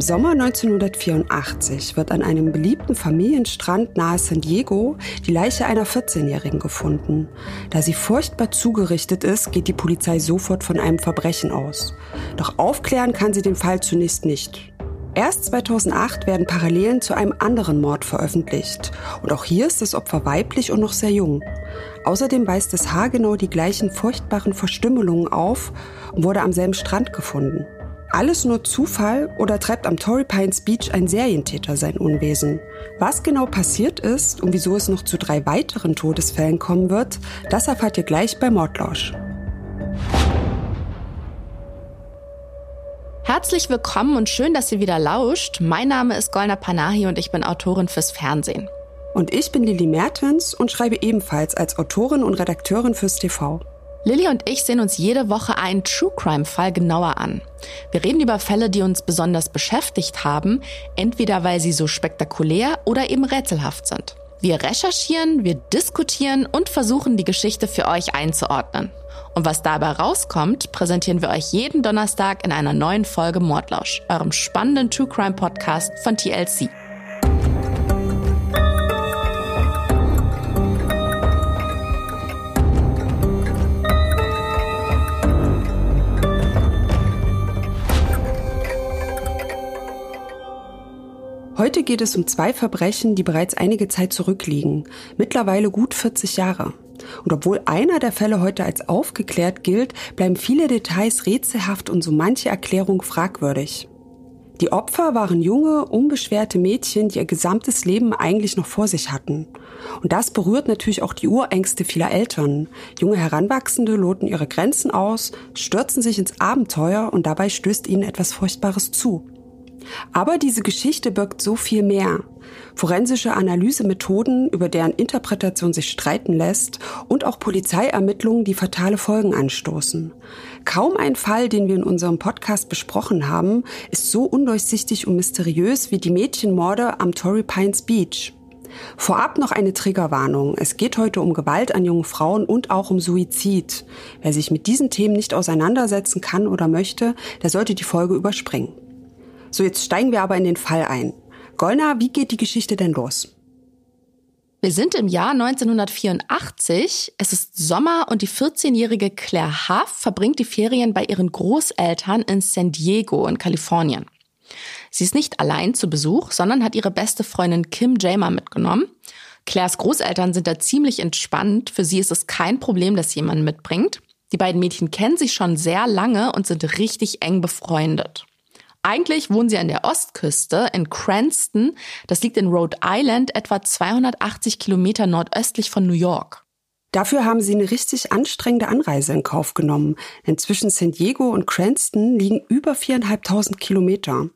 Im Sommer 1984 wird an einem beliebten Familienstrand nahe San Diego die Leiche einer 14-Jährigen gefunden. Da sie furchtbar zugerichtet ist, geht die Polizei sofort von einem Verbrechen aus. Doch aufklären kann sie den Fall zunächst nicht. Erst 2008 werden Parallelen zu einem anderen Mord veröffentlicht. Und auch hier ist das Opfer weiblich und noch sehr jung. Außerdem weist das Haar genau die gleichen furchtbaren Verstümmelungen auf und wurde am selben Strand gefunden. Alles nur Zufall oder treibt am Torrey Pines Beach ein Serientäter sein Unwesen? Was genau passiert ist und wieso es noch zu drei weiteren Todesfällen kommen wird, das erfahrt ihr gleich bei Mordlausch. Herzlich willkommen und schön, dass ihr wieder lauscht. Mein Name ist Golna Panahi und ich bin Autorin fürs Fernsehen. Und ich bin Lili Mertens und schreibe ebenfalls als Autorin und Redakteurin fürs TV. Lilly und ich sehen uns jede Woche einen True Crime Fall genauer an. Wir reden über Fälle, die uns besonders beschäftigt haben, entweder weil sie so spektakulär oder eben rätselhaft sind. Wir recherchieren, wir diskutieren und versuchen die Geschichte für euch einzuordnen. Und was dabei rauskommt, präsentieren wir euch jeden Donnerstag in einer neuen Folge Mordlausch, eurem spannenden True Crime Podcast von TLC. Heute geht es um zwei Verbrechen, die bereits einige Zeit zurückliegen, mittlerweile gut 40 Jahre. Und obwohl einer der Fälle heute als aufgeklärt gilt, bleiben viele Details rätselhaft und so manche Erklärung fragwürdig. Die Opfer waren junge, unbeschwerte Mädchen, die ihr gesamtes Leben eigentlich noch vor sich hatten. Und das berührt natürlich auch die Urängste vieler Eltern. Junge Heranwachsende loten ihre Grenzen aus, stürzen sich ins Abenteuer und dabei stößt ihnen etwas Furchtbares zu. Aber diese Geschichte birgt so viel mehr. Forensische Analysemethoden, über deren Interpretation sich streiten lässt, und auch Polizeiermittlungen, die fatale Folgen anstoßen. Kaum ein Fall, den wir in unserem Podcast besprochen haben, ist so undurchsichtig und mysteriös wie die Mädchenmorde am Torrey Pines Beach. Vorab noch eine Triggerwarnung. Es geht heute um Gewalt an jungen Frauen und auch um Suizid. Wer sich mit diesen Themen nicht auseinandersetzen kann oder möchte, der sollte die Folge überspringen. So, jetzt steigen wir aber in den Fall ein. Golna, wie geht die Geschichte denn los? Wir sind im Jahr 1984. Es ist Sommer und die 14-jährige Claire Huff verbringt die Ferien bei ihren Großeltern in San Diego in Kalifornien. Sie ist nicht allein zu Besuch, sondern hat ihre beste Freundin Kim Jamer mitgenommen. Claires Großeltern sind da ziemlich entspannt. Für sie ist es kein Problem, dass jemand mitbringt. Die beiden Mädchen kennen sich schon sehr lange und sind richtig eng befreundet. Eigentlich wohnen sie an der Ostküste in Cranston. Das liegt in Rhode Island, etwa 280 Kilometer nordöstlich von New York. Dafür haben sie eine richtig anstrengende Anreise in Kauf genommen. Denn zwischen San Diego und Cranston liegen über viereinhalbtausend Kilometer.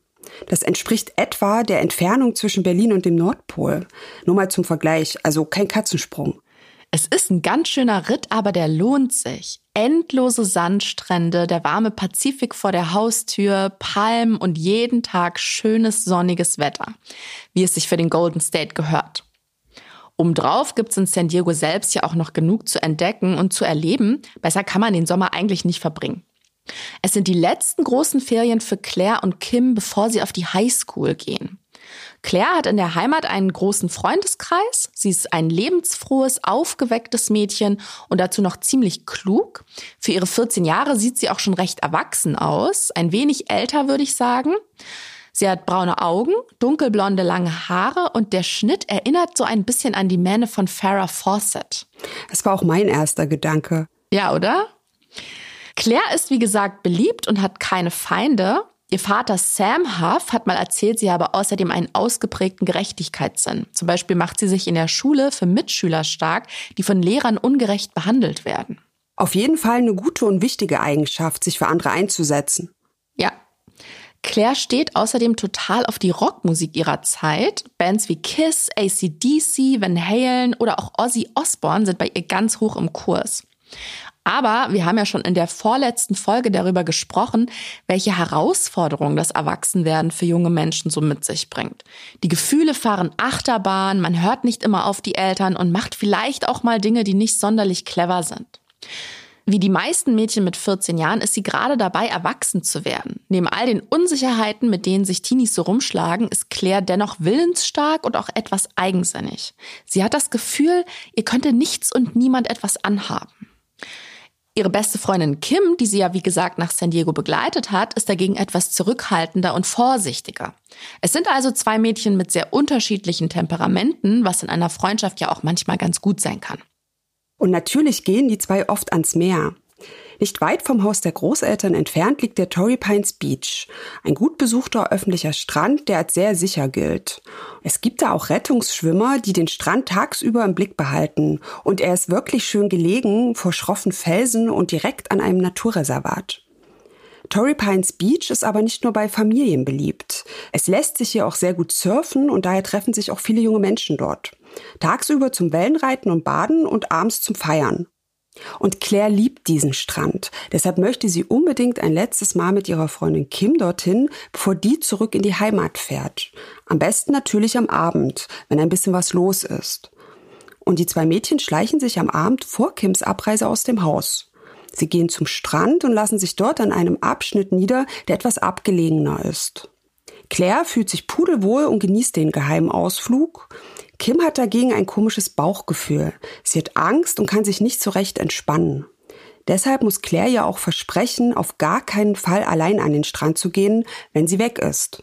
Das entspricht etwa der Entfernung zwischen Berlin und dem Nordpol. Nur mal zum Vergleich, also kein Katzensprung. Es ist ein ganz schöner Ritt, aber der lohnt sich. Endlose Sandstrände, der warme Pazifik vor der Haustür, Palmen und jeden Tag schönes sonniges Wetter, wie es sich für den Golden State gehört. Obendrauf gibt's in San Diego selbst ja auch noch genug zu entdecken und zu erleben. Besser kann man den Sommer eigentlich nicht verbringen. Es sind die letzten großen Ferien für Claire und Kim, bevor sie auf die Highschool gehen. Claire hat in der Heimat einen großen Freundeskreis. Sie ist ein lebensfrohes, aufgewecktes Mädchen und dazu noch ziemlich klug. Für ihre 14 Jahre sieht sie auch schon recht erwachsen aus. Ein wenig älter, würde ich sagen. Sie hat braune Augen, dunkelblonde lange Haare und der Schnitt erinnert so ein bisschen an die Mähne von Farrah Fawcett. Das war auch mein erster Gedanke. Ja, oder? Claire ist wie gesagt beliebt und hat keine Feinde. Ihr Vater Sam Huff hat mal erzählt, sie habe außerdem einen ausgeprägten Gerechtigkeitssinn. Zum Beispiel macht sie sich in der Schule für Mitschüler stark, die von Lehrern ungerecht behandelt werden. Auf jeden Fall eine gute und wichtige Eigenschaft, sich für andere einzusetzen. Ja. Claire steht außerdem total auf die Rockmusik ihrer Zeit. Bands wie Kiss, ACDC, Van Halen oder auch Ozzy Osbourne sind bei ihr ganz hoch im Kurs. Aber wir haben ja schon in der vorletzten Folge darüber gesprochen, welche Herausforderungen das Erwachsenwerden für junge Menschen so mit sich bringt. Die Gefühle fahren Achterbahn, man hört nicht immer auf die Eltern und macht vielleicht auch mal Dinge, die nicht sonderlich clever sind. Wie die meisten Mädchen mit 14 Jahren ist sie gerade dabei, erwachsen zu werden. Neben all den Unsicherheiten, mit denen sich Teenies so rumschlagen, ist Claire dennoch willensstark und auch etwas eigensinnig. Sie hat das Gefühl, ihr könnte nichts und niemand etwas anhaben. Ihre beste Freundin Kim, die sie ja wie gesagt nach San Diego begleitet hat, ist dagegen etwas zurückhaltender und vorsichtiger. Es sind also zwei Mädchen mit sehr unterschiedlichen Temperamenten, was in einer Freundschaft ja auch manchmal ganz gut sein kann. Und natürlich gehen die zwei oft ans Meer. Nicht weit vom Haus der Großeltern entfernt liegt der Torrey Pines Beach, ein gut besuchter öffentlicher Strand, der als sehr sicher gilt. Es gibt da auch Rettungsschwimmer, die den Strand tagsüber im Blick behalten, und er ist wirklich schön gelegen vor schroffen Felsen und direkt an einem Naturreservat. Torrey Pines Beach ist aber nicht nur bei Familien beliebt. Es lässt sich hier auch sehr gut surfen und daher treffen sich auch viele junge Menschen dort. Tagsüber zum Wellenreiten und Baden und abends zum Feiern. Und Claire liebt diesen Strand. Deshalb möchte sie unbedingt ein letztes Mal mit ihrer Freundin Kim dorthin, bevor die zurück in die Heimat fährt. Am besten natürlich am Abend, wenn ein bisschen was los ist. Und die zwei Mädchen schleichen sich am Abend vor Kims Abreise aus dem Haus. Sie gehen zum Strand und lassen sich dort an einem Abschnitt nieder, der etwas abgelegener ist. Claire fühlt sich pudelwohl und genießt den geheimen Ausflug. Kim hat dagegen ein komisches Bauchgefühl. Sie hat Angst und kann sich nicht so recht entspannen. Deshalb muss Claire ja auch versprechen, auf gar keinen Fall allein an den Strand zu gehen, wenn sie weg ist.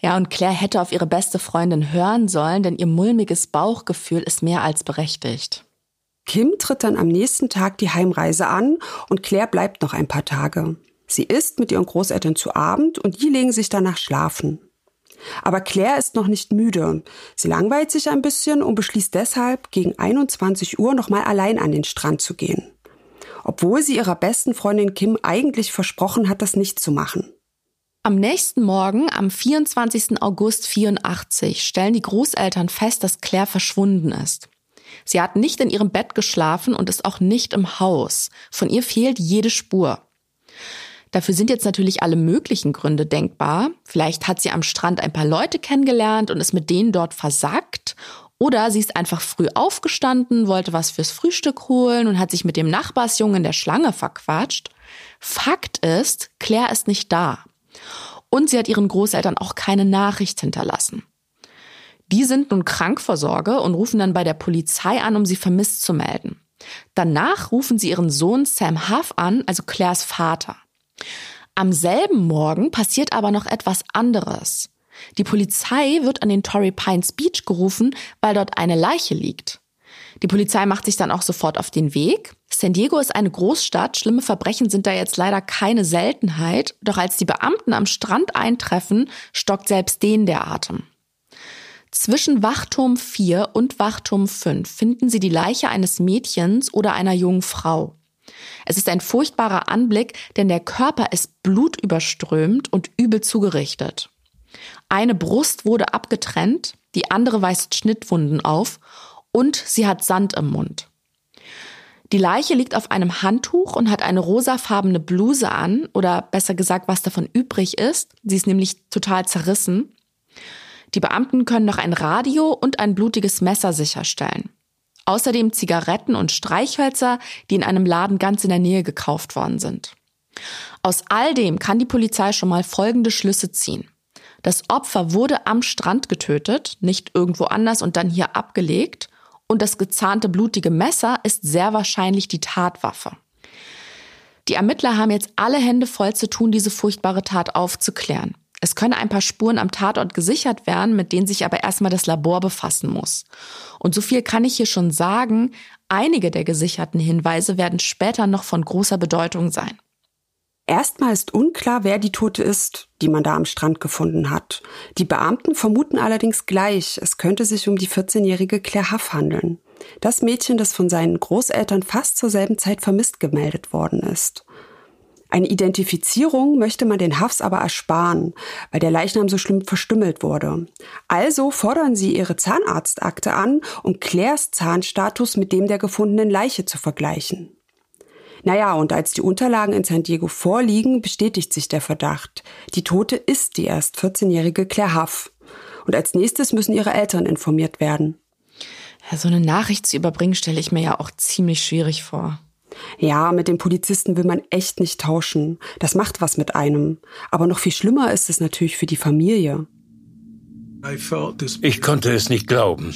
Ja, und Claire hätte auf ihre beste Freundin hören sollen, denn ihr mulmiges Bauchgefühl ist mehr als berechtigt. Kim tritt dann am nächsten Tag die Heimreise an und Claire bleibt noch ein paar Tage. Sie isst mit ihren Großeltern zu Abend und die legen sich danach schlafen. Aber Claire ist noch nicht müde. Sie langweilt sich ein bisschen und beschließt deshalb, gegen 21 Uhr nochmal allein an den Strand zu gehen. Obwohl sie ihrer besten Freundin Kim eigentlich versprochen hat, das nicht zu machen. Am nächsten Morgen, am 24. August 84, stellen die Großeltern fest, dass Claire verschwunden ist. Sie hat nicht in ihrem Bett geschlafen und ist auch nicht im Haus. Von ihr fehlt jede Spur. Dafür sind jetzt natürlich alle möglichen Gründe denkbar. Vielleicht hat sie am Strand ein paar Leute kennengelernt und ist mit denen dort versackt. Oder sie ist einfach früh aufgestanden, wollte was fürs Frühstück holen und hat sich mit dem Nachbarsjungen der Schlange verquatscht. Fakt ist, Claire ist nicht da. Und sie hat ihren Großeltern auch keine Nachricht hinterlassen. Die sind nun krank vor Sorge und rufen dann bei der Polizei an, um sie vermisst zu melden. Danach rufen sie ihren Sohn Sam Huff an, also Claires Vater. Am selben Morgen passiert aber noch etwas anderes. Die Polizei wird an den Torrey Pines Beach gerufen, weil dort eine Leiche liegt. Die Polizei macht sich dann auch sofort auf den Weg. San Diego ist eine Großstadt, schlimme Verbrechen sind da jetzt leider keine Seltenheit, doch als die Beamten am Strand eintreffen, stockt selbst denen der Atem. Zwischen Wachturm 4 und Wachturm 5 finden sie die Leiche eines Mädchens oder einer jungen Frau. Es ist ein furchtbarer Anblick, denn der Körper ist blutüberströmt und übel zugerichtet. Eine Brust wurde abgetrennt, die andere weist Schnittwunden auf und sie hat Sand im Mund. Die Leiche liegt auf einem Handtuch und hat eine rosafarbene Bluse an, oder besser gesagt, was davon übrig ist. Sie ist nämlich total zerrissen. Die Beamten können noch ein Radio und ein blutiges Messer sicherstellen. Außerdem Zigaretten und Streichhölzer, die in einem Laden ganz in der Nähe gekauft worden sind. Aus all dem kann die Polizei schon mal folgende Schlüsse ziehen. Das Opfer wurde am Strand getötet, nicht irgendwo anders und dann hier abgelegt. Und das gezahnte blutige Messer ist sehr wahrscheinlich die Tatwaffe. Die Ermittler haben jetzt alle Hände voll zu tun, diese furchtbare Tat aufzuklären. Es können ein paar Spuren am Tatort gesichert werden, mit denen sich aber erstmal das Labor befassen muss. Und so viel kann ich hier schon sagen, einige der gesicherten Hinweise werden später noch von großer Bedeutung sein. Erstmal ist unklar, wer die Tote ist, die man da am Strand gefunden hat. Die Beamten vermuten allerdings gleich, es könnte sich um die 14-jährige Claire Huff handeln. Das Mädchen, das von seinen Großeltern fast zur selben Zeit vermisst gemeldet worden ist. Eine Identifizierung möchte man den Hafs aber ersparen, weil der Leichnam so schlimm verstümmelt wurde. Also fordern sie ihre Zahnarztakte an, um Claires Zahnstatus mit dem der gefundenen Leiche zu vergleichen. Naja, und als die Unterlagen in San Diego vorliegen, bestätigt sich der Verdacht. Die Tote ist die erst 14-jährige Claire Huff. Und als nächstes müssen ihre Eltern informiert werden. Ja, so eine Nachricht zu überbringen, stelle ich mir ja auch ziemlich schwierig vor. Ja, mit den Polizisten will man echt nicht tauschen. Das macht was mit einem. Aber noch viel schlimmer ist es natürlich für die Familie. Ich konnte es nicht glauben.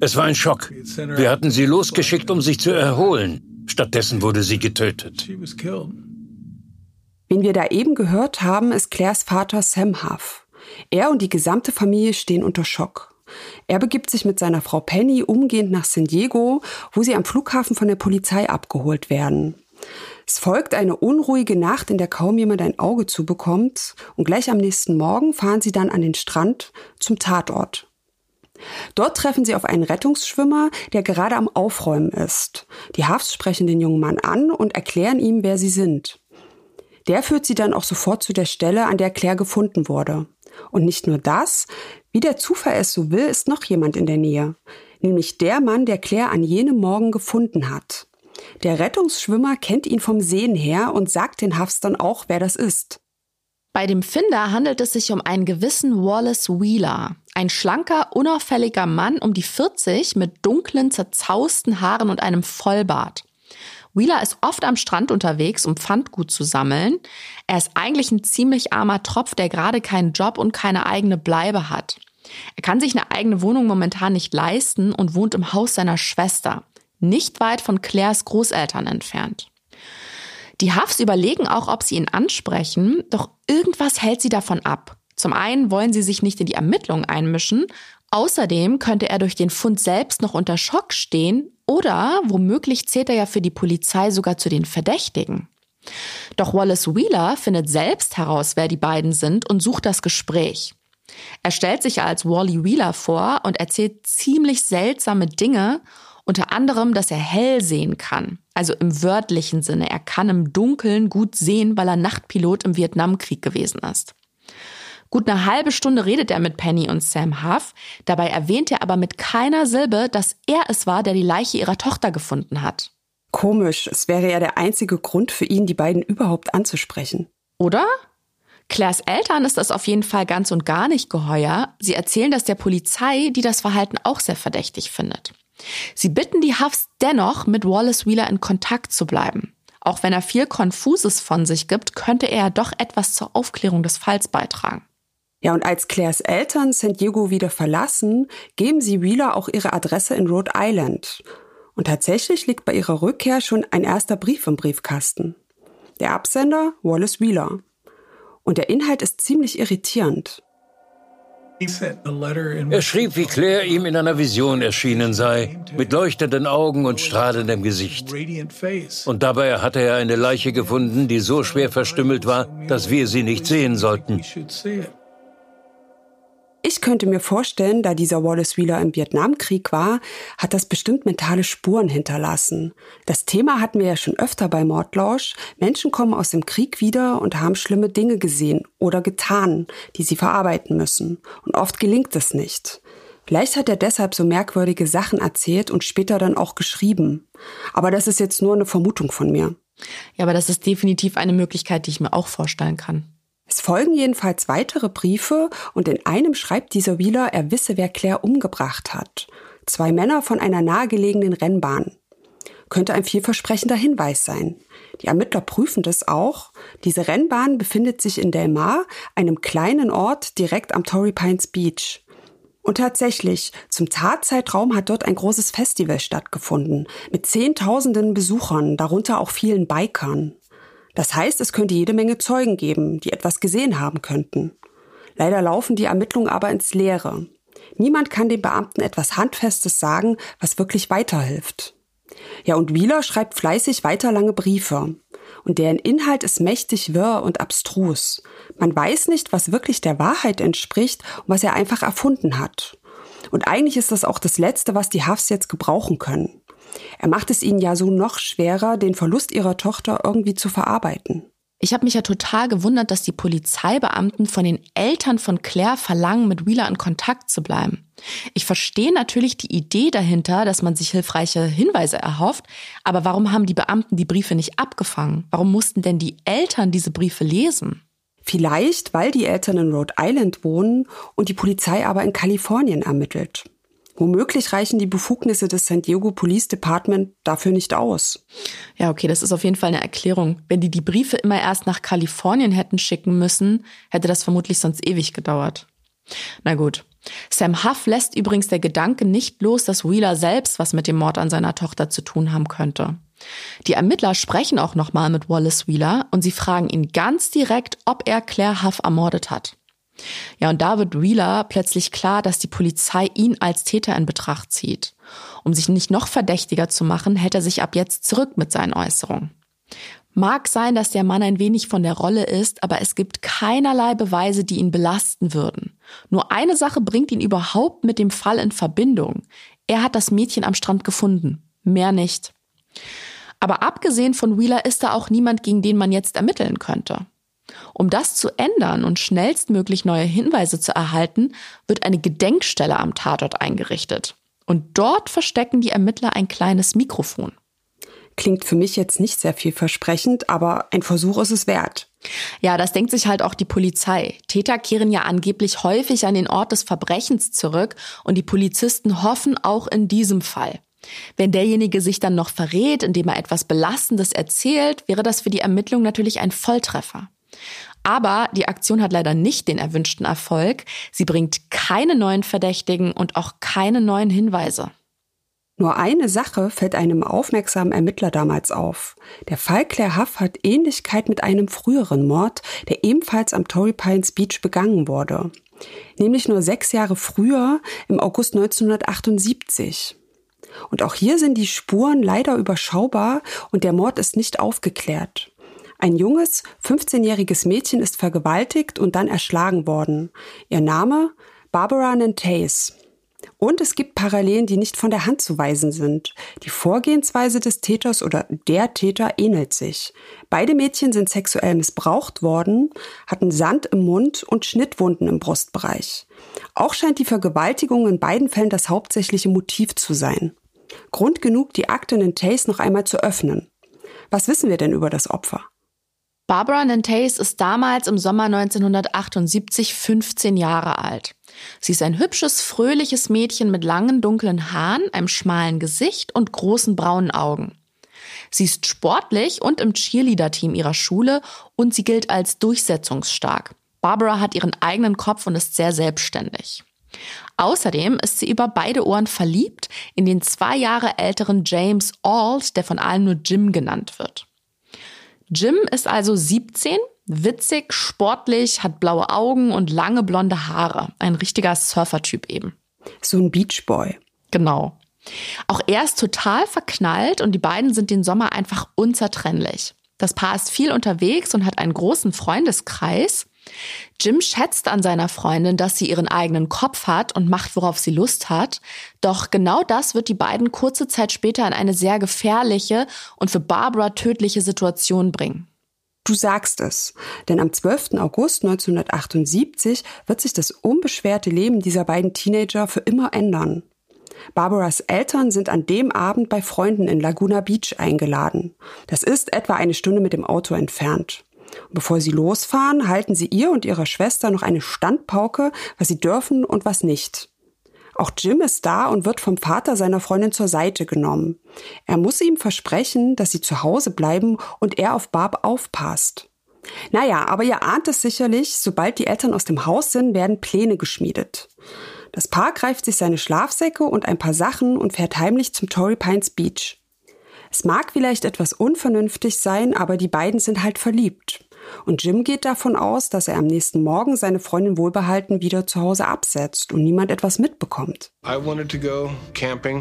Es war ein Schock. Wir hatten sie losgeschickt, um sich zu erholen. Stattdessen wurde sie getötet. Wen wir da eben gehört haben, ist Claires Vater Sam Huff. Er und die gesamte Familie stehen unter Schock. Er begibt sich mit seiner Frau Penny umgehend nach San Diego, wo sie am Flughafen von der Polizei abgeholt werden. Es folgt eine unruhige Nacht, in der kaum jemand ein Auge zubekommt, und gleich am nächsten Morgen fahren sie dann an den Strand zum Tatort. Dort treffen sie auf einen Rettungsschwimmer, der gerade am Aufräumen ist. Die Hafs sprechen den jungen Mann an und erklären ihm, wer sie sind. Der führt sie dann auch sofort zu der Stelle, an der Claire gefunden wurde. Und nicht nur das, wie der Zufall es so will, ist noch jemand in der Nähe. Nämlich der Mann, der Claire an jenem Morgen gefunden hat. Der Rettungsschwimmer kennt ihn vom Sehen her und sagt den Hafstern auch, wer das ist. Bei dem Finder handelt es sich um einen gewissen Wallace Wheeler. Ein schlanker, unauffälliger Mann um die 40 mit dunklen, zerzausten Haaren und einem Vollbart. Wheeler ist oft am Strand unterwegs, um Pfandgut zu sammeln. Er ist eigentlich ein ziemlich armer Tropf, der gerade keinen Job und keine eigene Bleibe hat. Er kann sich eine eigene Wohnung momentan nicht leisten und wohnt im Haus seiner Schwester, nicht weit von Claires Großeltern entfernt. Die Huffs überlegen auch, ob sie ihn ansprechen, doch irgendwas hält sie davon ab. Zum einen wollen sie sich nicht in die Ermittlungen einmischen, außerdem könnte er durch den Fund selbst noch unter Schock stehen oder womöglich zählt er ja für die Polizei sogar zu den Verdächtigen. Doch Wallace Wheeler findet selbst heraus, wer die beiden sind und sucht das Gespräch. Er stellt sich als Wally Wheeler vor und erzählt ziemlich seltsame Dinge, unter anderem, dass er hell sehen kann. Also im wörtlichen Sinne. Er kann im Dunkeln gut sehen, weil er Nachtpilot im Vietnamkrieg gewesen ist. Gut eine halbe Stunde redet er mit Penny und Sam Huff. Dabei erwähnt er aber mit keiner Silbe, dass er es war, der die Leiche ihrer Tochter gefunden hat. Komisch, es wäre ja der einzige Grund für ihn, die beiden überhaupt anzusprechen. Oder? Claires Eltern ist das auf jeden Fall ganz und gar nicht geheuer. Sie erzählen das der Polizei, die das Verhalten auch sehr verdächtig findet. Sie bitten die Huffs dennoch, mit Wallace Wheeler in Kontakt zu bleiben. Auch wenn er viel Konfuses von sich gibt, könnte er doch etwas zur Aufklärung des Falls beitragen. Ja, und als Claires Eltern San Diego wieder verlassen, geben sie Wheeler auch ihre Adresse in Rhode Island. Und tatsächlich liegt bei ihrer Rückkehr schon ein erster Brief im Briefkasten. Der Absender Wallace Wheeler. Und der Inhalt ist ziemlich irritierend. Er schrieb, wie Claire ihm in einer Vision erschienen sei, mit leuchtenden Augen und strahlendem Gesicht. Und dabei hatte er eine Leiche gefunden, die so schwer verstümmelt war, dass wir sie nicht sehen sollten. Ich könnte mir vorstellen, da dieser Wallace Wheeler im Vietnamkrieg war, hat das bestimmt mentale Spuren hinterlassen. Das Thema hatten wir ja schon öfter bei Mordlausch. Menschen kommen aus dem Krieg wieder und haben schlimme Dinge gesehen oder getan, die sie verarbeiten müssen. Und oft gelingt es nicht. Vielleicht hat er deshalb so merkwürdige Sachen erzählt und später dann auch geschrieben. Aber das ist jetzt nur eine Vermutung von mir. Ja, aber das ist definitiv eine Möglichkeit, die ich mir auch vorstellen kann. Es folgen jedenfalls weitere Briefe und in einem schreibt dieser Wheeler, er wisse, wer Claire umgebracht hat. Zwei Männer von einer nahegelegenen Rennbahn. Könnte ein vielversprechender Hinweis sein. Die Ermittler prüfen das auch. Diese Rennbahn befindet sich in Del Mar, einem kleinen Ort direkt am Torrey Pines Beach. Und tatsächlich, zum Tatzeitraum hat dort ein großes Festival stattgefunden, mit Zehntausenden Besuchern, darunter auch vielen Bikern. Das heißt, es könnte jede Menge Zeugen geben, die etwas gesehen haben könnten. Leider laufen die Ermittlungen aber ins Leere. Niemand kann den Beamten etwas Handfestes sagen, was wirklich weiterhilft. Ja, und Wieler schreibt fleißig weiter lange Briefe. Und deren Inhalt ist mächtig wirr und abstrus. Man weiß nicht, was wirklich der Wahrheit entspricht und was er einfach erfunden hat. Und eigentlich ist das auch das Letzte, was die Hafs jetzt gebrauchen können. Er macht es ihnen ja so noch schwerer, den Verlust ihrer Tochter irgendwie zu verarbeiten. Ich habe mich ja total gewundert, dass die Polizeibeamten von den Eltern von Claire verlangen, mit Wheeler in Kontakt zu bleiben. Ich verstehe natürlich die Idee dahinter, dass man sich hilfreiche Hinweise erhofft, aber warum haben die Beamten die Briefe nicht abgefangen? Warum mussten denn die Eltern diese Briefe lesen? Vielleicht, weil die Eltern in Rhode Island wohnen und die Polizei aber in Kalifornien ermittelt. Womöglich reichen die Befugnisse des San Diego Police Department dafür nicht aus. Ja, okay, das ist auf jeden Fall eine Erklärung. Wenn die die Briefe immer erst nach Kalifornien hätten schicken müssen, hätte das vermutlich sonst ewig gedauert. Na gut. Sam Huff lässt übrigens der Gedanke nicht los, dass Wheeler selbst was mit dem Mord an seiner Tochter zu tun haben könnte. Die Ermittler sprechen auch nochmal mit Wallace Wheeler und sie fragen ihn ganz direkt, ob er Claire Huff ermordet hat. Ja, und da wird Wheeler plötzlich klar, dass die Polizei ihn als Täter in Betracht zieht. Um sich nicht noch verdächtiger zu machen, hält er sich ab jetzt zurück mit seinen Äußerungen. Mag sein, dass der Mann ein wenig von der Rolle ist, aber es gibt keinerlei Beweise, die ihn belasten würden. Nur eine Sache bringt ihn überhaupt mit dem Fall in Verbindung. Er hat das Mädchen am Strand gefunden. Mehr nicht. Aber abgesehen von Wheeler ist da auch niemand, gegen den man jetzt ermitteln könnte. Um das zu ändern und schnellstmöglich neue Hinweise zu erhalten, wird eine Gedenkstelle am Tatort eingerichtet. Und dort verstecken die Ermittler ein kleines Mikrofon. Klingt für mich jetzt nicht sehr vielversprechend, aber ein Versuch ist es wert. Ja, das denkt sich halt auch die Polizei. Täter kehren ja angeblich häufig an den Ort des Verbrechens zurück und die Polizisten hoffen auch in diesem Fall. Wenn derjenige sich dann noch verrät, indem er etwas Belastendes erzählt, wäre das für die Ermittlung natürlich ein Volltreffer. Aber die Aktion hat leider nicht den erwünschten Erfolg. Sie bringt keine neuen Verdächtigen und auch keine neuen Hinweise. Nur eine Sache fällt einem aufmerksamen Ermittler damals auf. Der Fall Claire Huff hat Ähnlichkeit mit einem früheren Mord, der ebenfalls am Torrey Pines Beach begangen wurde. Nämlich nur sechs Jahre früher, im August 1978. Und auch hier sind die Spuren leider überschaubar und der Mord ist nicht aufgeklärt. Ein junges, 15-jähriges Mädchen ist vergewaltigt und dann erschlagen worden. Ihr Name? Barbara Nantes. Und es gibt Parallelen, die nicht von der Hand zu weisen sind. Die Vorgehensweise des Täters oder der Täter ähnelt sich. Beide Mädchen sind sexuell missbraucht worden, hatten Sand im Mund und Schnittwunden im Brustbereich. Auch scheint die Vergewaltigung in beiden Fällen das hauptsächliche Motiv zu sein. Grund genug, die Akte Nantes noch einmal zu öffnen. Was wissen wir denn über das Opfer? Barbara Nantes ist damals im Sommer 1978 15 Jahre alt. Sie ist ein hübsches, fröhliches Mädchen mit langen, dunklen Haaren, einem schmalen Gesicht und großen braunen Augen. Sie ist sportlich und im Cheerleader-Team ihrer Schule und sie gilt als durchsetzungsstark. Barbara hat ihren eigenen Kopf und ist sehr selbstständig. Außerdem ist sie über beide Ohren verliebt in den zwei Jahre älteren James Ault, der von allen nur Jim genannt wird. Jim ist also 17, witzig, sportlich, hat blaue Augen und lange blonde Haare. Ein richtiger Surfertyp eben. So ein Beachboy. Genau. Auch er ist total verknallt und die beiden sind den Sommer einfach unzertrennlich. Das Paar ist viel unterwegs und hat einen großen Freundeskreis. Jim schätzt an seiner Freundin, dass sie ihren eigenen Kopf hat und macht, worauf sie Lust hat. Doch genau das wird die beiden kurze Zeit später in eine sehr gefährliche und für Barbara tödliche Situation bringen. Du sagst es, denn am 12. August 1978 wird sich das unbeschwerte Leben dieser beiden Teenager für immer ändern. Barbaras Eltern sind an dem Abend bei Freunden in Laguna Beach eingeladen. Das ist etwa eine Stunde mit dem Auto entfernt. Bevor sie losfahren, halten sie ihr und ihrer Schwester noch eine Standpauke, was sie dürfen und was nicht. Auch Jim ist da und wird vom Vater seiner Freundin zur Seite genommen. Er muss ihm versprechen, dass sie zu Hause bleiben und er auf Barb aufpasst. Naja, aber ihr ahnt es sicherlich, sobald die Eltern aus dem Haus sind, werden Pläne geschmiedet. Das Paar greift sich seine Schlafsäcke und ein paar Sachen und fährt heimlich zum Torrey Pines Beach. Es mag vielleicht etwas unvernünftig sein, aber die beiden sind halt verliebt. Und Jim geht davon aus, dass er am nächsten Morgen seine Freundin wohlbehalten wieder zu Hause absetzt und niemand etwas mitbekommt.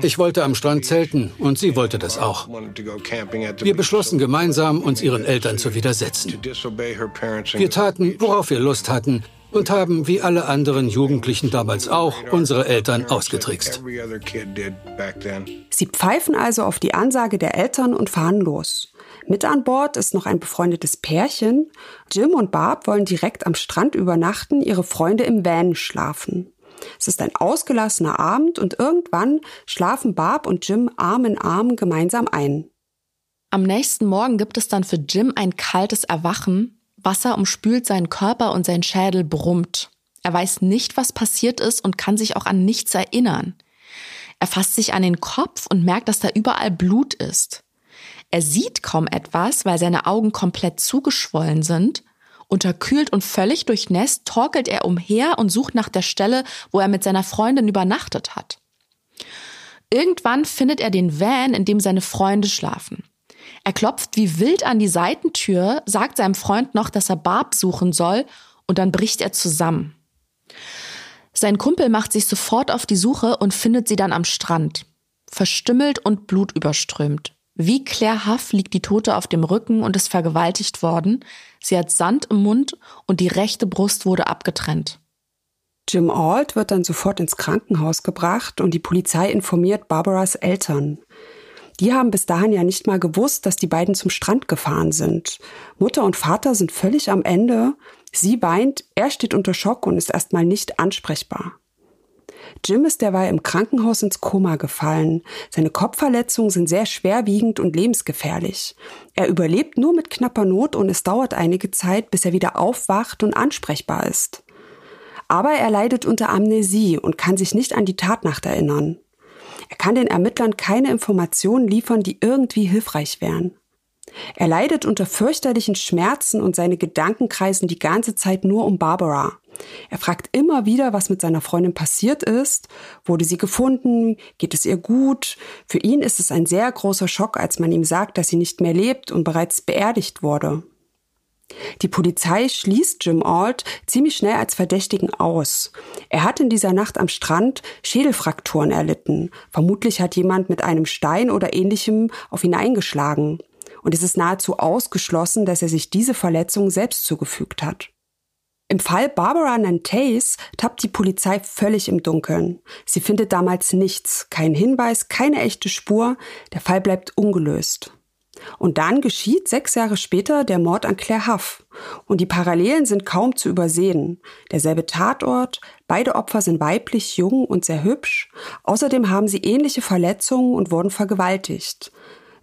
Ich wollte am Strand zelten und sie wollte das auch. Wir beschlossen gemeinsam, uns ihren Eltern zu widersetzen. Wir taten, worauf wir Lust hatten, und haben, wie alle anderen Jugendlichen damals auch, unsere Eltern ausgetrickst. Sie pfeifen also auf die Ansage der Eltern und fahren los. Mit an Bord ist noch ein befreundetes Pärchen. Jim und Barb wollen direkt am Strand übernachten, ihre Freunde im Van schlafen. Es ist ein ausgelassener Abend und irgendwann schlafen Barb und Jim Arm in Arm gemeinsam ein. Am nächsten Morgen gibt es dann für Jim ein kaltes Erwachen, Wasser umspült seinen Körper und sein Schädel brummt. Er weiß nicht, was passiert ist und kann sich auch an nichts erinnern. Er fasst sich an den Kopf und merkt, dass da überall Blut ist. Er sieht kaum etwas, weil seine Augen komplett zugeschwollen sind. Unterkühlt und völlig durchnässt torkelt er umher und sucht nach der Stelle, wo er mit seiner Freundin übernachtet hat. Irgendwann findet er den Van, in dem seine Freunde schlafen. Er klopft wie wild an die Seitentür, sagt seinem Freund noch, dass er Barb suchen soll, und dann bricht er zusammen. Sein Kumpel macht sich sofort auf die Suche und findet sie dann am Strand. Verstümmelt und blutüberströmt. Wie Claire Huff liegt die Tote auf dem Rücken und ist vergewaltigt worden. Sie hat Sand im Mund und die rechte Brust wurde abgetrennt. Jim Alt wird dann sofort ins Krankenhaus gebracht und die Polizei informiert Barbaras Eltern. Die haben bis dahin ja nicht mal gewusst, dass die beiden zum Strand gefahren sind. Mutter und Vater sind völlig am Ende. Sie weint, er steht unter Schock und ist erstmal nicht ansprechbar. Jim ist derweil im Krankenhaus ins Koma gefallen. Seine Kopfverletzungen sind sehr schwerwiegend und lebensgefährlich. Er überlebt nur mit knapper Not und es dauert einige Zeit, bis er wieder aufwacht und ansprechbar ist. Aber er leidet unter Amnesie und kann sich nicht an die Tatnacht erinnern. Er kann den Ermittlern keine Informationen liefern, die irgendwie hilfreich wären. Er leidet unter fürchterlichen Schmerzen und seine Gedanken kreisen die ganze Zeit nur um Barbara. Er fragt immer wieder, was mit seiner Freundin passiert ist. Wurde sie gefunden? Geht es ihr gut? Für ihn ist es ein sehr großer Schock, als man ihm sagt, dass sie nicht mehr lebt und bereits beerdigt wurde. Die Polizei schließt Jim Alt ziemlich schnell als Verdächtigen aus. Er hat in dieser Nacht am Strand Schädelfrakturen erlitten. Vermutlich hat jemand mit einem Stein oder ähnlichem auf ihn eingeschlagen. Und es ist nahezu ausgeschlossen, dass er sich diese Verletzung selbst zugefügt hat. Im Fall Barbara Nantes tappt die Polizei völlig im Dunkeln. Sie findet damals nichts, keinen Hinweis, keine echte Spur. Der Fall bleibt ungelöst. Und dann geschieht sechs Jahre später der Mord an Claire Huff. Und die Parallelen sind kaum zu übersehen. Derselbe Tatort, beide Opfer sind weiblich, jung und sehr hübsch. Außerdem haben sie ähnliche Verletzungen und wurden vergewaltigt.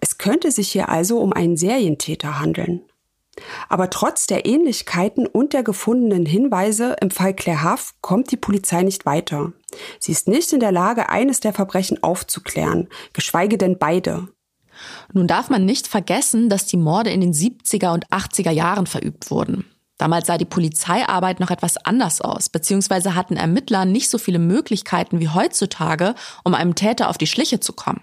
Es könnte sich hier also um einen Serientäter handeln. Aber trotz der Ähnlichkeiten und der gefundenen Hinweise im Fall Claire Huff kommt die Polizei nicht weiter. Sie ist nicht in der Lage, eines der Verbrechen aufzuklären, geschweige denn beide. Nun darf man nicht vergessen, dass die Morde in den 70er und 80er Jahren verübt wurden. Damals sah die Polizeiarbeit noch etwas anders aus, beziehungsweise hatten Ermittler nicht so viele Möglichkeiten wie heutzutage, um einem Täter auf die Schliche zu kommen.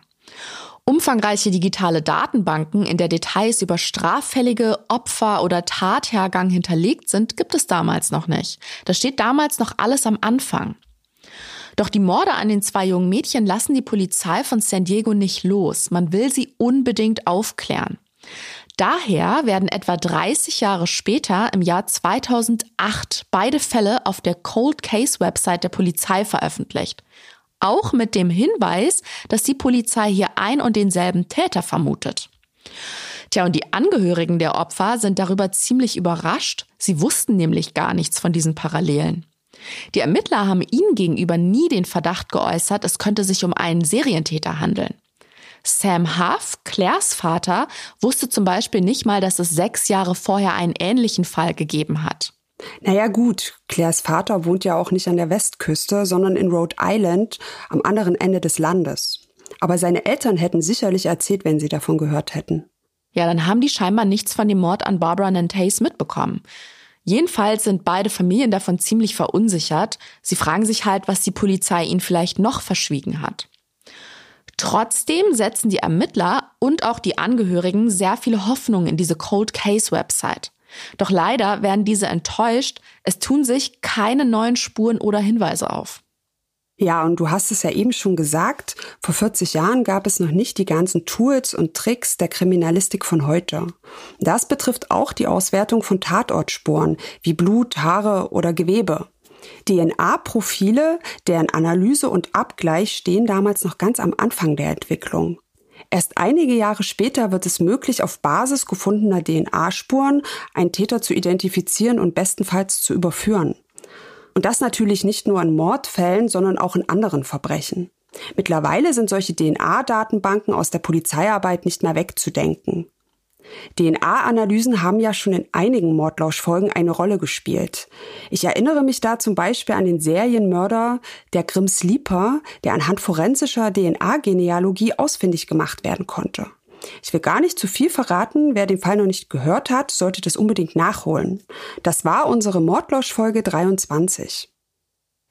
Umfangreiche digitale Datenbanken, in der Details über straffällige Opfer oder Tathergang hinterlegt sind, gibt es damals noch nicht. Das steht damals noch alles am Anfang. Doch die Morde an den zwei jungen Mädchen lassen die Polizei von San Diego nicht los. Man will sie unbedingt aufklären. Daher werden etwa 30 Jahre später im Jahr 2008 beide Fälle auf der Cold Case Website der Polizei veröffentlicht. Auch mit dem Hinweis, dass die Polizei hier ein und denselben Täter vermutet. Tja, und die Angehörigen der Opfer sind darüber ziemlich überrascht. Sie wussten nämlich gar nichts von diesen Parallelen. Die Ermittler haben ihnen gegenüber nie den Verdacht geäußert, es könnte sich um einen Serientäter handeln. Sam Huff, Claires Vater, wusste zum Beispiel nicht mal, dass es sechs Jahre vorher einen ähnlichen Fall gegeben hat. Naja gut, Claires Vater wohnt ja auch nicht an der Westküste, sondern in Rhode Island am anderen Ende des Landes. Aber seine Eltern hätten sicherlich erzählt, wenn sie davon gehört hätten. Ja, dann haben die scheinbar nichts von dem Mord an Barbara Nantes mitbekommen. Jedenfalls sind beide Familien davon ziemlich verunsichert. Sie fragen sich halt, was die Polizei ihnen vielleicht noch verschwiegen hat. Trotzdem setzen die Ermittler und auch die Angehörigen sehr viele Hoffnungen in diese Cold Case Website. Doch leider werden diese enttäuscht. Es tun sich keine neuen Spuren oder Hinweise auf. Ja, und du hast es ja eben schon gesagt, vor 40 Jahren gab es noch nicht die ganzen Tools und Tricks der Kriminalistik von heute. Das betrifft auch die Auswertung von Tatortspuren wie Blut, Haare oder Gewebe. DNA-Profile, deren Analyse und Abgleich stehen damals noch ganz am Anfang der Entwicklung. Erst einige Jahre später wird es möglich, auf Basis gefundener DNA-Spuren einen Täter zu identifizieren und bestenfalls zu überführen. Und das natürlich nicht nur in Mordfällen, sondern auch in anderen Verbrechen. Mittlerweile sind solche DNA-Datenbanken aus der Polizeiarbeit nicht mehr wegzudenken. DNA-Analysen haben ja schon in einigen Mordlauschfolgen eine Rolle gespielt. Ich erinnere mich da zum Beispiel an den Serienmörder der Grim Sleeper, der anhand forensischer DNA-Genealogie ausfindig gemacht werden konnte. Ich will gar nicht zu viel verraten. Wer den Fall noch nicht gehört hat, sollte das unbedingt nachholen. Das war unsere Mordlausch-Folge 23.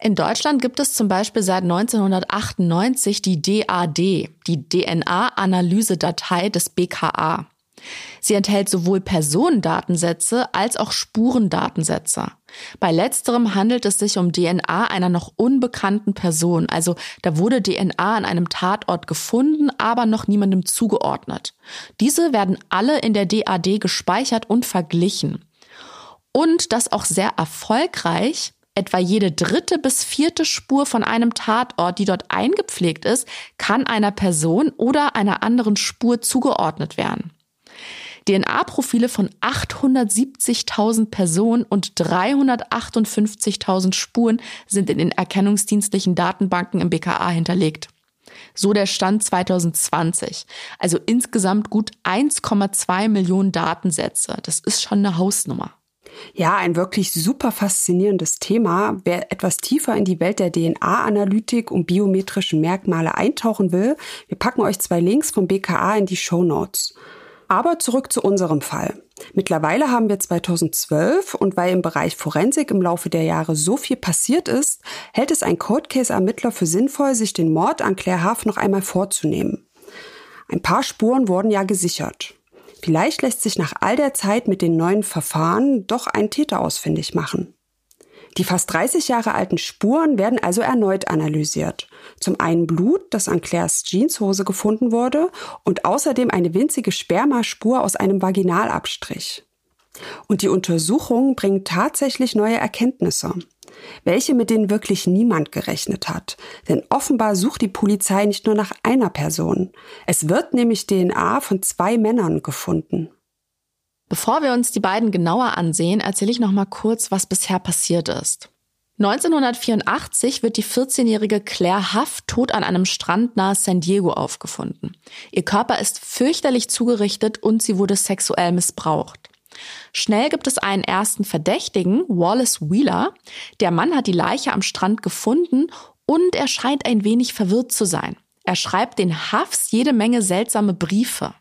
In Deutschland gibt es zum Beispiel seit 1998 die DAD, die DNA-Analysedatei des BKA. Sie enthält sowohl Personendatensätze als auch Spurendatensätze. Bei letzterem handelt es sich um DNA einer noch unbekannten Person, also da wurde DNA an einem Tatort gefunden, aber noch niemandem zugeordnet. Diese werden alle in der DAD gespeichert und verglichen. Und das auch sehr erfolgreich, etwa jede dritte bis vierte Spur von einem Tatort, die dort eingepflegt ist, kann einer Person oder einer anderen Spur zugeordnet werden. DNA-Profile von 870.000 Personen und 358.000 Spuren sind in den erkennungsdienstlichen Datenbanken im BKA hinterlegt. So der Stand 2020. Also insgesamt gut 1,2 Millionen Datensätze. Das ist schon eine Hausnummer. Ja, ein wirklich super faszinierendes Thema. Wer etwas tiefer in die Welt der DNA-Analytik und biometrischen Merkmale eintauchen will, wir packen euch zwei Links vom BKA in die Show Notes. Aber zurück zu unserem Fall. Mittlerweile haben wir 2012 und weil im Bereich Forensik im Laufe der Jahre so viel passiert ist, hält es ein Codecase-Ermittler für sinnvoll, sich den Mord an Claire Haff noch einmal vorzunehmen. Ein paar Spuren wurden ja gesichert. Vielleicht lässt sich nach all der Zeit mit den neuen Verfahren doch ein Täter ausfindig machen. Die fast 30 Jahre alten Spuren werden also erneut analysiert. Zum einen Blut, das an Claires Jeanshose gefunden wurde, und außerdem eine winzige Spermaspur aus einem Vaginalabstrich. Und die Untersuchungen bringen tatsächlich neue Erkenntnisse. Welche mit denen wirklich niemand gerechnet hat. Denn offenbar sucht die Polizei nicht nur nach einer Person. Es wird nämlich DNA von zwei Männern gefunden. Bevor wir uns die beiden genauer ansehen, erzähle ich noch mal kurz, was bisher passiert ist. 1984 wird die 14-jährige Claire Huff tot an einem Strand nahe San Diego aufgefunden. Ihr Körper ist fürchterlich zugerichtet und sie wurde sexuell missbraucht. Schnell gibt es einen ersten Verdächtigen, Wallace Wheeler. Der Mann hat die Leiche am Strand gefunden und er scheint ein wenig verwirrt zu sein. Er schreibt den Huffs jede Menge seltsame Briefe.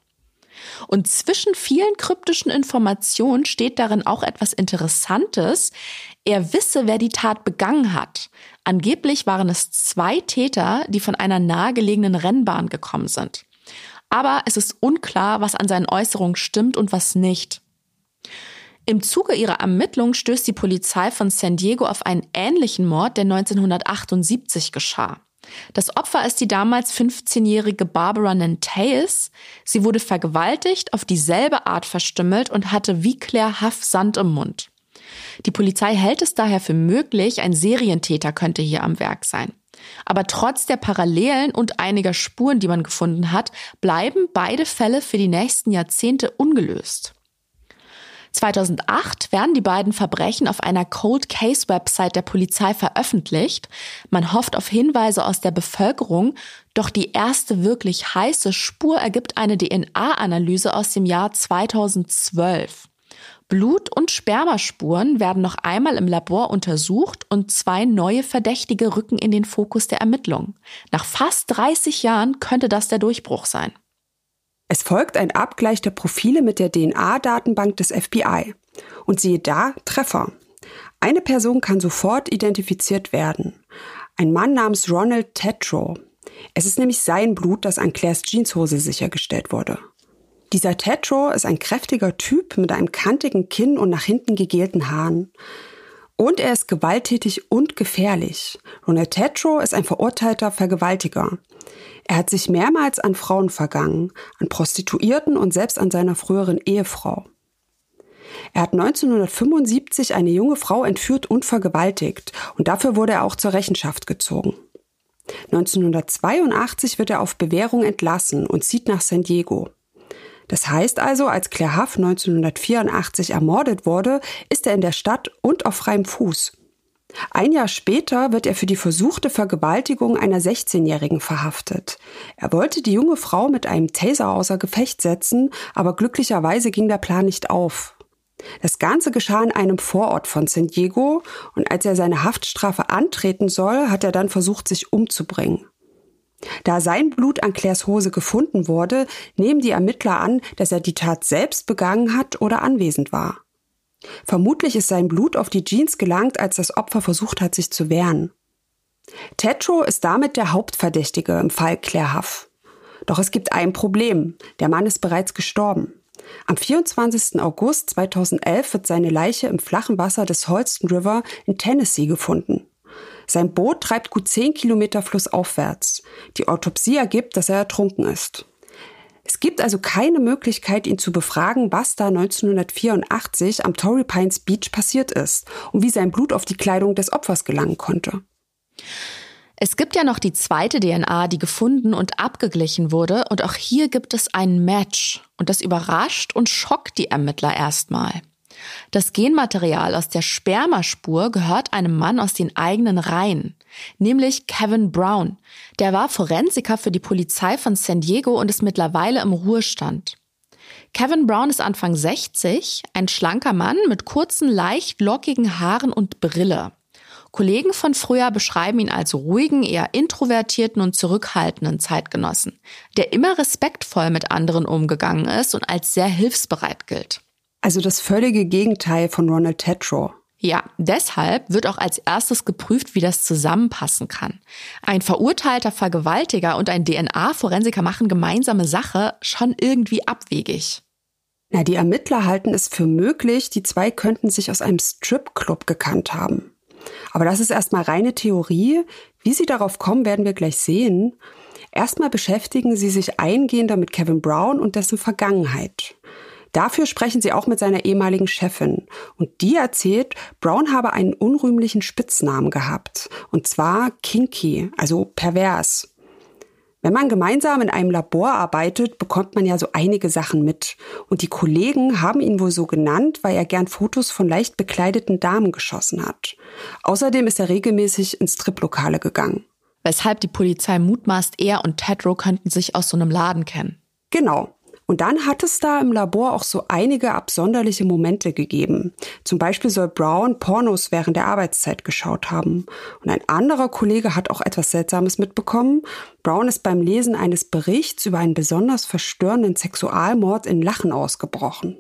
Und zwischen vielen kryptischen Informationen steht darin auch etwas Interessantes. Er wisse, wer die Tat begangen hat. Angeblich waren es zwei Täter, die von einer nahegelegenen Rennbahn gekommen sind. Aber es ist unklar, was an seinen Äußerungen stimmt und was nicht. Im Zuge ihrer Ermittlungen stößt die Polizei von San Diego auf einen ähnlichen Mord, der 1978 geschah. Das Opfer ist die damals 15-jährige Barbara Nantaeus. Sie wurde vergewaltigt, auf dieselbe Art verstümmelt und hatte wie Claire Huff Sand im Mund. Die Polizei hält es daher für möglich, ein Serientäter könnte hier am Werk sein. Aber trotz der Parallelen und einiger Spuren, die man gefunden hat, bleiben beide Fälle für die nächsten Jahrzehnte ungelöst. 2008 werden die beiden Verbrechen auf einer Cold Case Website der Polizei veröffentlicht. Man hofft auf Hinweise aus der Bevölkerung, doch die erste wirklich heiße Spur ergibt eine DNA-Analyse aus dem Jahr 2012. Blut- und Spermaspuren werden noch einmal im Labor untersucht und zwei neue Verdächtige rücken in den Fokus der Ermittlungen. Nach fast 30 Jahren könnte das der Durchbruch sein. Es folgt ein Abgleich der Profile mit der DNA-Datenbank des FBI. Und siehe da, Treffer. Eine Person kann sofort identifiziert werden. Ein Mann namens Ronald Tetro. Es ist nämlich sein Blut, das an Claires Jeanshose sichergestellt wurde. Dieser Tetro ist ein kräftiger Typ mit einem kantigen Kinn und nach hinten gegelten Haaren. Und er ist gewalttätig und gefährlich. Ronald Tetro ist ein verurteilter Vergewaltiger. Er hat sich mehrmals an Frauen vergangen, an Prostituierten und selbst an seiner früheren Ehefrau. Er hat 1975 eine junge Frau entführt und vergewaltigt und dafür wurde er auch zur Rechenschaft gezogen. 1982 wird er auf Bewährung entlassen und zieht nach San Diego. Das heißt also, als Claire Huff 1984 ermordet wurde, ist er in der Stadt und auf freiem Fuß. Ein Jahr später wird er für die versuchte Vergewaltigung einer 16-Jährigen verhaftet. Er wollte die junge Frau mit einem Taser außer Gefecht setzen, aber glücklicherweise ging der Plan nicht auf. Das Ganze geschah in einem Vorort von San Diego und als er seine Haftstrafe antreten soll, hat er dann versucht, sich umzubringen. Da sein Blut an Claires Hose gefunden wurde, nehmen die Ermittler an, dass er die Tat selbst begangen hat oder anwesend war. Vermutlich ist sein Blut auf die Jeans gelangt, als das Opfer versucht hat, sich zu wehren. Tetro ist damit der Hauptverdächtige im Fall Claire Huff. Doch es gibt ein Problem. Der Mann ist bereits gestorben. Am 24. August 2011 wird seine Leiche im flachen Wasser des Holston River in Tennessee gefunden. Sein Boot treibt gut 10 Kilometer flussaufwärts. Die Autopsie ergibt, dass er ertrunken ist. Es gibt also keine Möglichkeit, ihn zu befragen, was da 1984 am Torrey Pines Beach passiert ist und wie sein Blut auf die Kleidung des Opfers gelangen konnte. Es gibt ja noch die zweite DNA, die gefunden und abgeglichen wurde, und auch hier gibt es ein Match. Und das überrascht und schockt die Ermittler erstmal. Das Genmaterial aus der Spermaspur gehört einem Mann aus den eigenen Reihen, nämlich Kevin Brown. Der war Forensiker für die Polizei von San Diego und ist mittlerweile im Ruhestand. Kevin Brown ist Anfang 60, ein schlanker Mann mit kurzen, leicht lockigen Haaren und Brille. Kollegen von früher beschreiben ihn als ruhigen, eher introvertierten und zurückhaltenden Zeitgenossen, der immer respektvoll mit anderen umgegangen ist und als sehr hilfsbereit gilt. Also das völlige Gegenteil von Ronald Tetro. Ja, deshalb wird auch als erstes geprüft, wie das zusammenpassen kann. Ein verurteilter Vergewaltiger und ein DNA-Forensiker machen gemeinsame Sache schon irgendwie abwegig. Na, die Ermittler halten es für möglich, die zwei könnten sich aus einem Stripclub gekannt haben. Aber das ist erstmal reine Theorie. Wie sie darauf kommen, werden wir gleich sehen. Erstmal beschäftigen sie sich eingehender mit Kevin Brown und dessen Vergangenheit. Dafür sprechen sie auch mit seiner ehemaligen Chefin. Und die erzählt, Brown habe einen unrühmlichen Spitznamen gehabt. Und zwar Kinky, also pervers. Wenn man gemeinsam in einem Labor arbeitet, bekommt man ja so einige Sachen mit. Und die Kollegen haben ihn wohl so genannt, weil er gern Fotos von leicht bekleideten Damen geschossen hat. Außerdem ist er regelmäßig ins Striplokale gegangen. Weshalb die Polizei mutmaßt, er und Tedro könnten sich aus so einem Laden kennen. Genau. Und dann hat es da im Labor auch so einige absonderliche Momente gegeben. Zum Beispiel soll Brown Pornos während der Arbeitszeit geschaut haben. Und ein anderer Kollege hat auch etwas Seltsames mitbekommen. Brown ist beim Lesen eines Berichts über einen besonders verstörenden Sexualmord in Lachen ausgebrochen.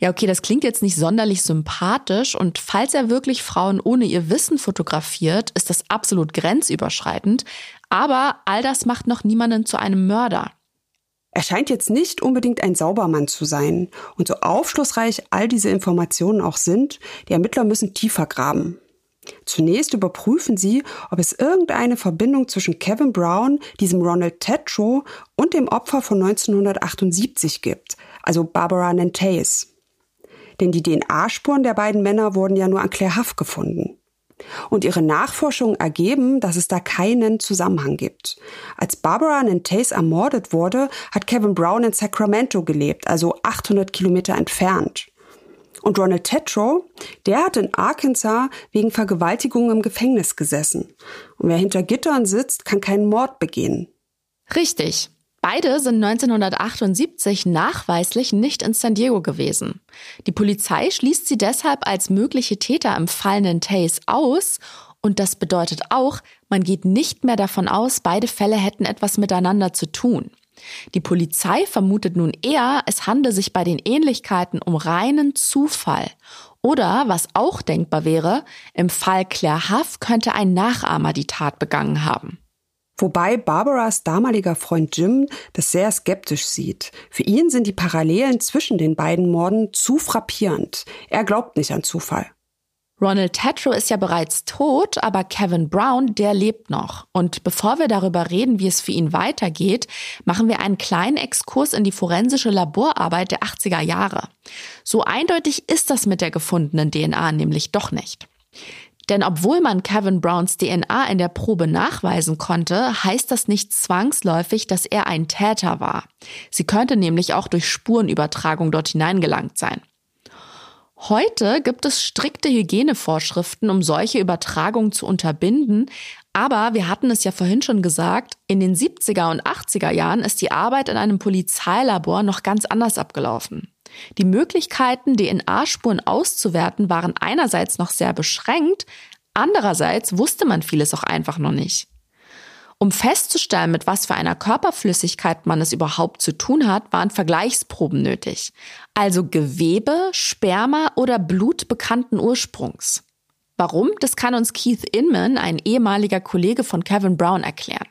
Ja, okay, das klingt jetzt nicht sonderlich sympathisch und falls er wirklich Frauen ohne ihr Wissen fotografiert, ist das absolut grenzüberschreitend. Aber all das macht noch niemanden zu einem Mörder. Er scheint jetzt nicht unbedingt ein Saubermann zu sein. Und so aufschlussreich all diese Informationen auch sind, die Ermittler müssen tiefer graben. Zunächst überprüfen sie, ob es irgendeine Verbindung zwischen Kevin Brown, diesem Ronald Tetro und dem Opfer von 1978 gibt, also Barbara Nantes. Denn die DNA-Spuren der beiden Männer wurden ja nur an Claire Huff gefunden. Und ihre Nachforschungen ergeben, dass es da keinen Zusammenhang gibt. Als Barbara Nantes ermordet wurde, hat Kevin Brown in Sacramento gelebt, also 800 Kilometer entfernt. Und Ronald Tetro, der hat in Arkansas wegen Vergewaltigung im Gefängnis gesessen. Und wer hinter Gittern sitzt, kann keinen Mord begehen. Richtig. Beide sind 1978 nachweislich nicht in San Diego gewesen. Die Polizei schließt sie deshalb als mögliche Täter im fallenden Tays aus und das bedeutet auch, man geht nicht mehr davon aus, beide Fälle hätten etwas miteinander zu tun. Die Polizei vermutet nun eher, es handle sich bei den Ähnlichkeiten um reinen Zufall. Oder, was auch denkbar wäre, im Fall Claire Huff könnte ein Nachahmer die Tat begangen haben. Wobei Barbaras damaliger Freund Jim das sehr skeptisch sieht. Für ihn sind die Parallelen zwischen den beiden Morden zu frappierend. Er glaubt nicht an Zufall. Ronald Tetro ist ja bereits tot, aber Kevin Brown, der lebt noch. Und bevor wir darüber reden, wie es für ihn weitergeht, machen wir einen kleinen Exkurs in die forensische Laborarbeit der 80er Jahre. So eindeutig ist das mit der gefundenen DNA nämlich doch nicht. Denn obwohl man Kevin Browns DNA in der Probe nachweisen konnte, heißt das nicht zwangsläufig, dass er ein Täter war. Sie könnte nämlich auch durch Spurenübertragung dort hineingelangt sein. Heute gibt es strikte Hygienevorschriften, um solche Übertragungen zu unterbinden. Aber wir hatten es ja vorhin schon gesagt, in den 70er und 80er Jahren ist die Arbeit in einem Polizeilabor noch ganz anders abgelaufen. Die Möglichkeiten, DNA-Spuren auszuwerten, waren einerseits noch sehr beschränkt, andererseits wusste man vieles auch einfach noch nicht. Um festzustellen, mit was für einer Körperflüssigkeit man es überhaupt zu tun hat, waren Vergleichsproben nötig. Also Gewebe, Sperma oder Blut bekannten Ursprungs. Warum? Das kann uns Keith Inman, ein ehemaliger Kollege von Kevin Brown, erklären.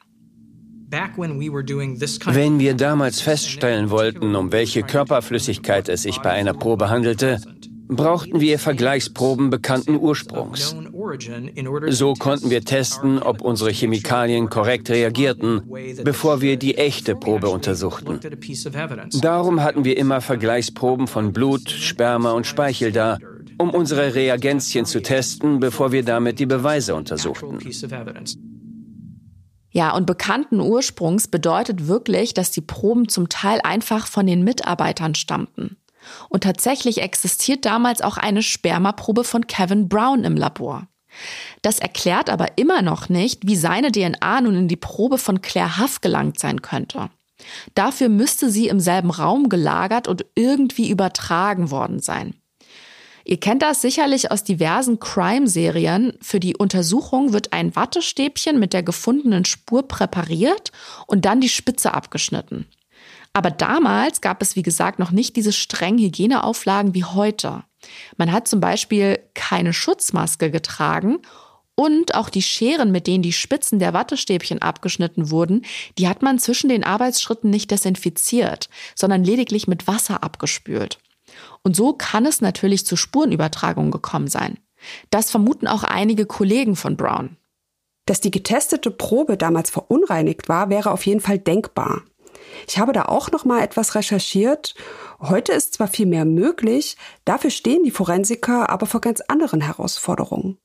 Wenn wir damals feststellen wollten, um welche Körperflüssigkeit es sich bei einer Probe handelte, brauchten wir Vergleichsproben bekannten Ursprungs. So konnten wir testen, ob unsere Chemikalien korrekt reagierten, bevor wir die echte Probe untersuchten. Darum hatten wir immer Vergleichsproben von Blut, Sperma und Speichel da, um unsere Reagenzien zu testen, bevor wir damit die Beweise untersuchten. Ja, und bekannten Ursprungs bedeutet wirklich, dass die Proben zum Teil einfach von den Mitarbeitern stammten. Und tatsächlich existiert damals auch eine Spermaprobe von Kevin Brown im Labor. Das erklärt aber immer noch nicht, wie seine DNA nun in die Probe von Claire Huff gelangt sein könnte. Dafür müsste sie im selben Raum gelagert und irgendwie übertragen worden sein. Ihr kennt das sicherlich aus diversen Crime-Serien. Für die Untersuchung wird ein Wattestäbchen mit der gefundenen Spur präpariert und dann die Spitze abgeschnitten. Aber damals gab es, wie gesagt, noch nicht diese strengen Hygieneauflagen wie heute. Man hat zum Beispiel keine Schutzmaske getragen und auch die Scheren, mit denen die Spitzen der Wattestäbchen abgeschnitten wurden, die hat man zwischen den Arbeitsschritten nicht desinfiziert, sondern lediglich mit Wasser abgespült. Und so kann es natürlich zu Spurenübertragungen gekommen sein. Das vermuten auch einige Kollegen von Brown. Dass die getestete Probe damals verunreinigt war, wäre auf jeden Fall denkbar. Ich habe da auch noch mal etwas recherchiert. Heute ist zwar viel mehr möglich, dafür stehen die Forensiker aber vor ganz anderen Herausforderungen.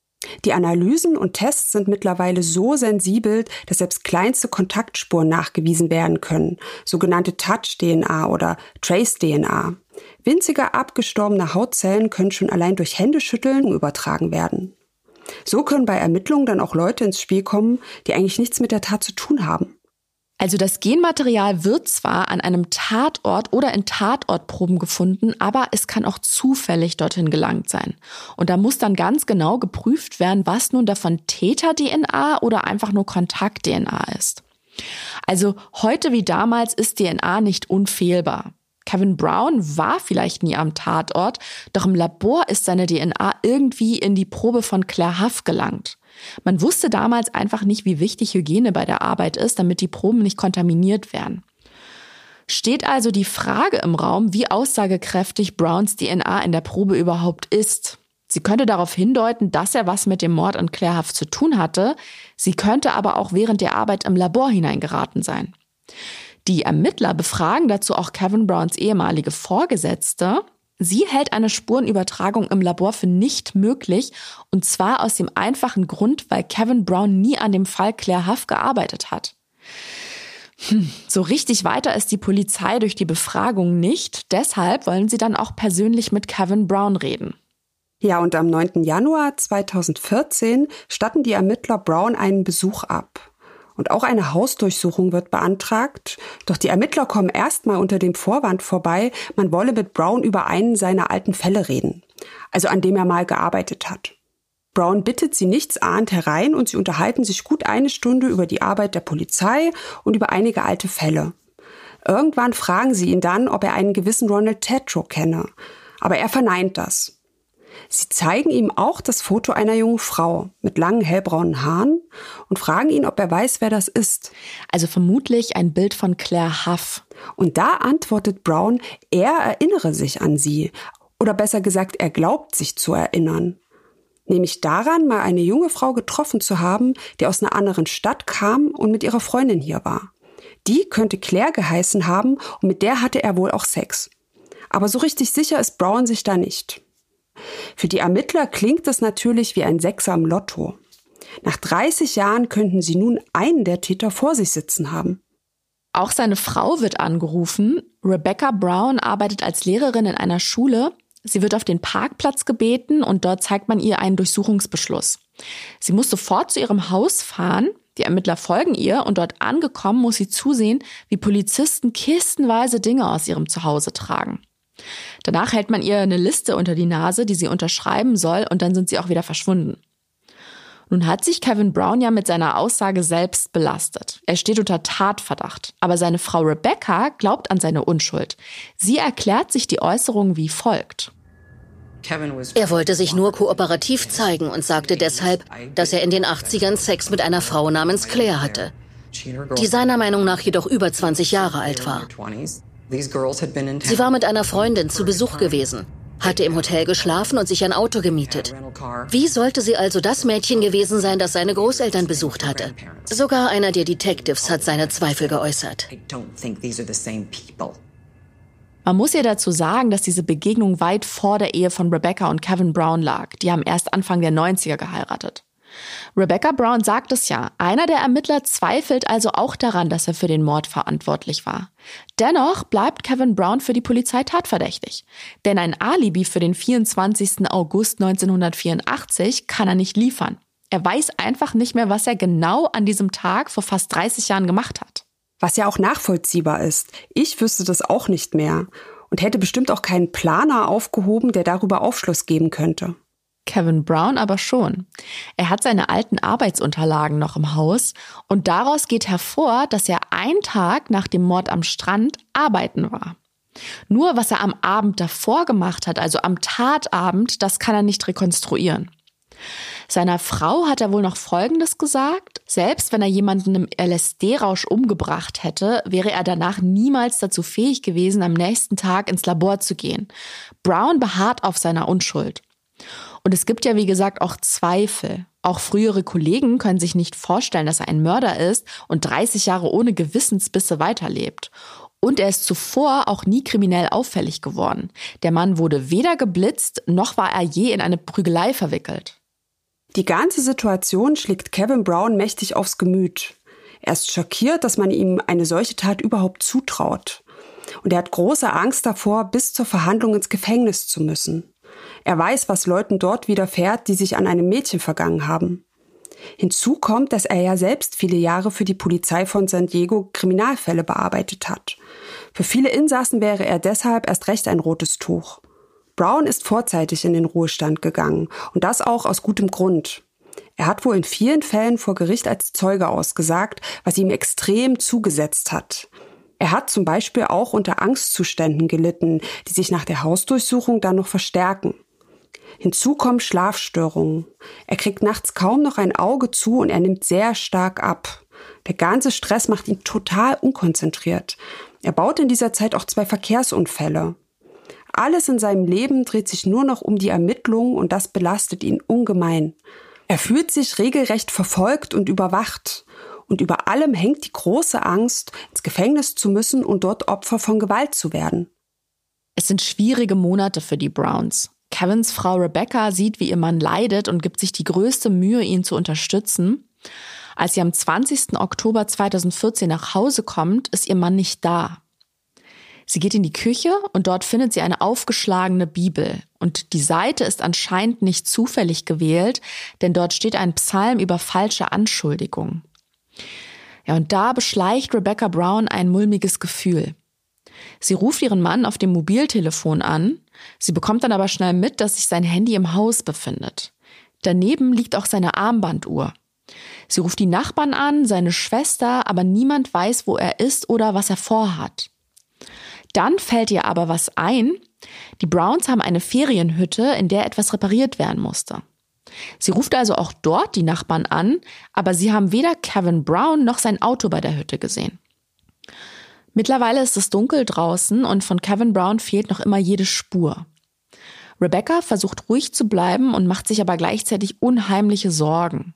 Die Analysen und Tests sind mittlerweile so sensibel, dass selbst kleinste Kontaktspuren nachgewiesen werden können, sogenannte Touch-DNA oder Trace-DNA. Winzige abgestorbene Hautzellen können schon allein durch Händeschütteln übertragen werden. So können bei Ermittlungen dann auch Leute ins Spiel kommen, die eigentlich nichts mit der Tat zu tun haben. Also das Genmaterial wird zwar an einem Tatort oder in Tatortproben gefunden, aber es kann auch zufällig dorthin gelangt sein. Und da muss dann ganz genau geprüft werden, was nun davon Täter-DNA oder einfach nur Kontakt-DNA ist. Also heute wie damals ist DNA nicht unfehlbar. Kevin Brown war vielleicht nie am Tatort, doch im Labor ist seine DNA irgendwie in die Probe von Claire Huff gelangt. Man wusste damals einfach nicht, wie wichtig Hygiene bei der Arbeit ist, damit die Proben nicht kontaminiert werden. Steht also die Frage im Raum, wie aussagekräftig Browns DNA in der Probe überhaupt ist. Sie könnte darauf hindeuten, dass er was mit dem Mord an Claire zu tun hatte. Sie könnte aber auch während der Arbeit im Labor hineingeraten sein. Die Ermittler befragen dazu auch Kevin Browns ehemalige Vorgesetzte Sie hält eine Spurenübertragung im Labor für nicht möglich und zwar aus dem einfachen Grund, weil Kevin Brown nie an dem Fall Claire Huff gearbeitet hat. Hm, so richtig weiter ist die Polizei durch die Befragung nicht, deshalb wollen sie dann auch persönlich mit Kevin Brown reden. Ja, und am 9. Januar 2014 statten die Ermittler Brown einen Besuch ab. Und auch eine Hausdurchsuchung wird beantragt. Doch die Ermittler kommen erstmal unter dem Vorwand vorbei, man wolle mit Brown über einen seiner alten Fälle reden, also an dem er mal gearbeitet hat. Brown bittet sie nichtsahnd herein und sie unterhalten sich gut eine Stunde über die Arbeit der Polizei und über einige alte Fälle. Irgendwann fragen sie ihn dann, ob er einen gewissen Ronald Tetro kenne. Aber er verneint das. Sie zeigen ihm auch das Foto einer jungen Frau mit langen hellbraunen Haaren und fragen ihn, ob er weiß, wer das ist. Also vermutlich ein Bild von Claire Huff. Und da antwortet Brown, er erinnere sich an sie. Oder besser gesagt, er glaubt sich zu erinnern. Nämlich daran, mal eine junge Frau getroffen zu haben, die aus einer anderen Stadt kam und mit ihrer Freundin hier war. Die könnte Claire geheißen haben und mit der hatte er wohl auch Sex. Aber so richtig sicher ist Brown sich da nicht. Für die Ermittler klingt das natürlich wie ein Sechser im Lotto. Nach 30 Jahren könnten sie nun einen der Täter vor sich sitzen haben. Auch seine Frau wird angerufen. Rebecca Brown arbeitet als Lehrerin in einer Schule. Sie wird auf den Parkplatz gebeten und dort zeigt man ihr einen Durchsuchungsbeschluss. Sie muss sofort zu ihrem Haus fahren. Die Ermittler folgen ihr und dort angekommen muss sie zusehen, wie Polizisten kistenweise Dinge aus ihrem Zuhause tragen. Danach hält man ihr eine Liste unter die Nase, die sie unterschreiben soll, und dann sind sie auch wieder verschwunden. Nun hat sich Kevin Brown ja mit seiner Aussage selbst belastet. Er steht unter Tatverdacht. Aber seine Frau Rebecca glaubt an seine Unschuld. Sie erklärt sich die Äußerung wie folgt. Er wollte sich nur kooperativ zeigen und sagte deshalb, dass er in den 80ern Sex mit einer Frau namens Claire hatte, die seiner Meinung nach jedoch über 20 Jahre alt war. Sie war mit einer Freundin zu Besuch gewesen hatte im Hotel geschlafen und sich ein Auto gemietet. Wie sollte sie also das Mädchen gewesen sein, das seine Großeltern besucht hatte? Sogar einer der Detectives hat seine Zweifel geäußert. Man muss ihr dazu sagen, dass diese Begegnung weit vor der Ehe von Rebecca und Kevin Brown lag. Die haben erst Anfang der 90er geheiratet. Rebecca Brown sagt es ja. Einer der Ermittler zweifelt also auch daran, dass er für den Mord verantwortlich war. Dennoch bleibt Kevin Brown für die Polizei tatverdächtig. Denn ein Alibi für den 24. August 1984 kann er nicht liefern. Er weiß einfach nicht mehr, was er genau an diesem Tag vor fast 30 Jahren gemacht hat. Was ja auch nachvollziehbar ist. Ich wüsste das auch nicht mehr und hätte bestimmt auch keinen Planer aufgehoben, der darüber Aufschluss geben könnte. Kevin Brown aber schon. Er hat seine alten Arbeitsunterlagen noch im Haus und daraus geht hervor, dass er einen Tag nach dem Mord am Strand arbeiten war. Nur was er am Abend davor gemacht hat, also am Tatabend, das kann er nicht rekonstruieren. Seiner Frau hat er wohl noch Folgendes gesagt. Selbst wenn er jemanden im LSD-Rausch umgebracht hätte, wäre er danach niemals dazu fähig gewesen, am nächsten Tag ins Labor zu gehen. Brown beharrt auf seiner Unschuld. Und es gibt ja, wie gesagt, auch Zweifel. Auch frühere Kollegen können sich nicht vorstellen, dass er ein Mörder ist und 30 Jahre ohne Gewissensbisse weiterlebt. Und er ist zuvor auch nie kriminell auffällig geworden. Der Mann wurde weder geblitzt, noch war er je in eine Prügelei verwickelt. Die ganze Situation schlägt Kevin Brown mächtig aufs Gemüt. Er ist schockiert, dass man ihm eine solche Tat überhaupt zutraut. Und er hat große Angst davor, bis zur Verhandlung ins Gefängnis zu müssen. Er weiß, was Leuten dort widerfährt, die sich an einem Mädchen vergangen haben. Hinzu kommt, dass er ja selbst viele Jahre für die Polizei von San Diego Kriminalfälle bearbeitet hat. Für viele Insassen wäre er deshalb erst recht ein rotes Tuch. Brown ist vorzeitig in den Ruhestand gegangen und das auch aus gutem Grund. Er hat wohl in vielen Fällen vor Gericht als Zeuge ausgesagt, was ihm extrem zugesetzt hat. Er hat zum Beispiel auch unter Angstzuständen gelitten, die sich nach der Hausdurchsuchung dann noch verstärken. Hinzu kommen Schlafstörungen. Er kriegt nachts kaum noch ein Auge zu und er nimmt sehr stark ab. Der ganze Stress macht ihn total unkonzentriert. Er baut in dieser Zeit auch zwei Verkehrsunfälle. Alles in seinem Leben dreht sich nur noch um die Ermittlungen und das belastet ihn ungemein. Er fühlt sich regelrecht verfolgt und überwacht. Und über allem hängt die große Angst, ins Gefängnis zu müssen und dort Opfer von Gewalt zu werden. Es sind schwierige Monate für die Browns. Kevins Frau Rebecca sieht, wie ihr Mann leidet und gibt sich die größte Mühe, ihn zu unterstützen. Als sie am 20. Oktober 2014 nach Hause kommt, ist ihr Mann nicht da. Sie geht in die Küche und dort findet sie eine aufgeschlagene Bibel. Und die Seite ist anscheinend nicht zufällig gewählt, denn dort steht ein Psalm über falsche Anschuldigungen. Ja, und da beschleicht Rebecca Brown ein mulmiges Gefühl. Sie ruft ihren Mann auf dem Mobiltelefon an Sie bekommt dann aber schnell mit, dass sich sein Handy im Haus befindet. Daneben liegt auch seine Armbanduhr. Sie ruft die Nachbarn an, seine Schwester, aber niemand weiß, wo er ist oder was er vorhat. Dann fällt ihr aber was ein. Die Browns haben eine Ferienhütte, in der etwas repariert werden musste. Sie ruft also auch dort die Nachbarn an, aber sie haben weder Kevin Brown noch sein Auto bei der Hütte gesehen. Mittlerweile ist es dunkel draußen und von Kevin Brown fehlt noch immer jede Spur. Rebecca versucht ruhig zu bleiben und macht sich aber gleichzeitig unheimliche Sorgen.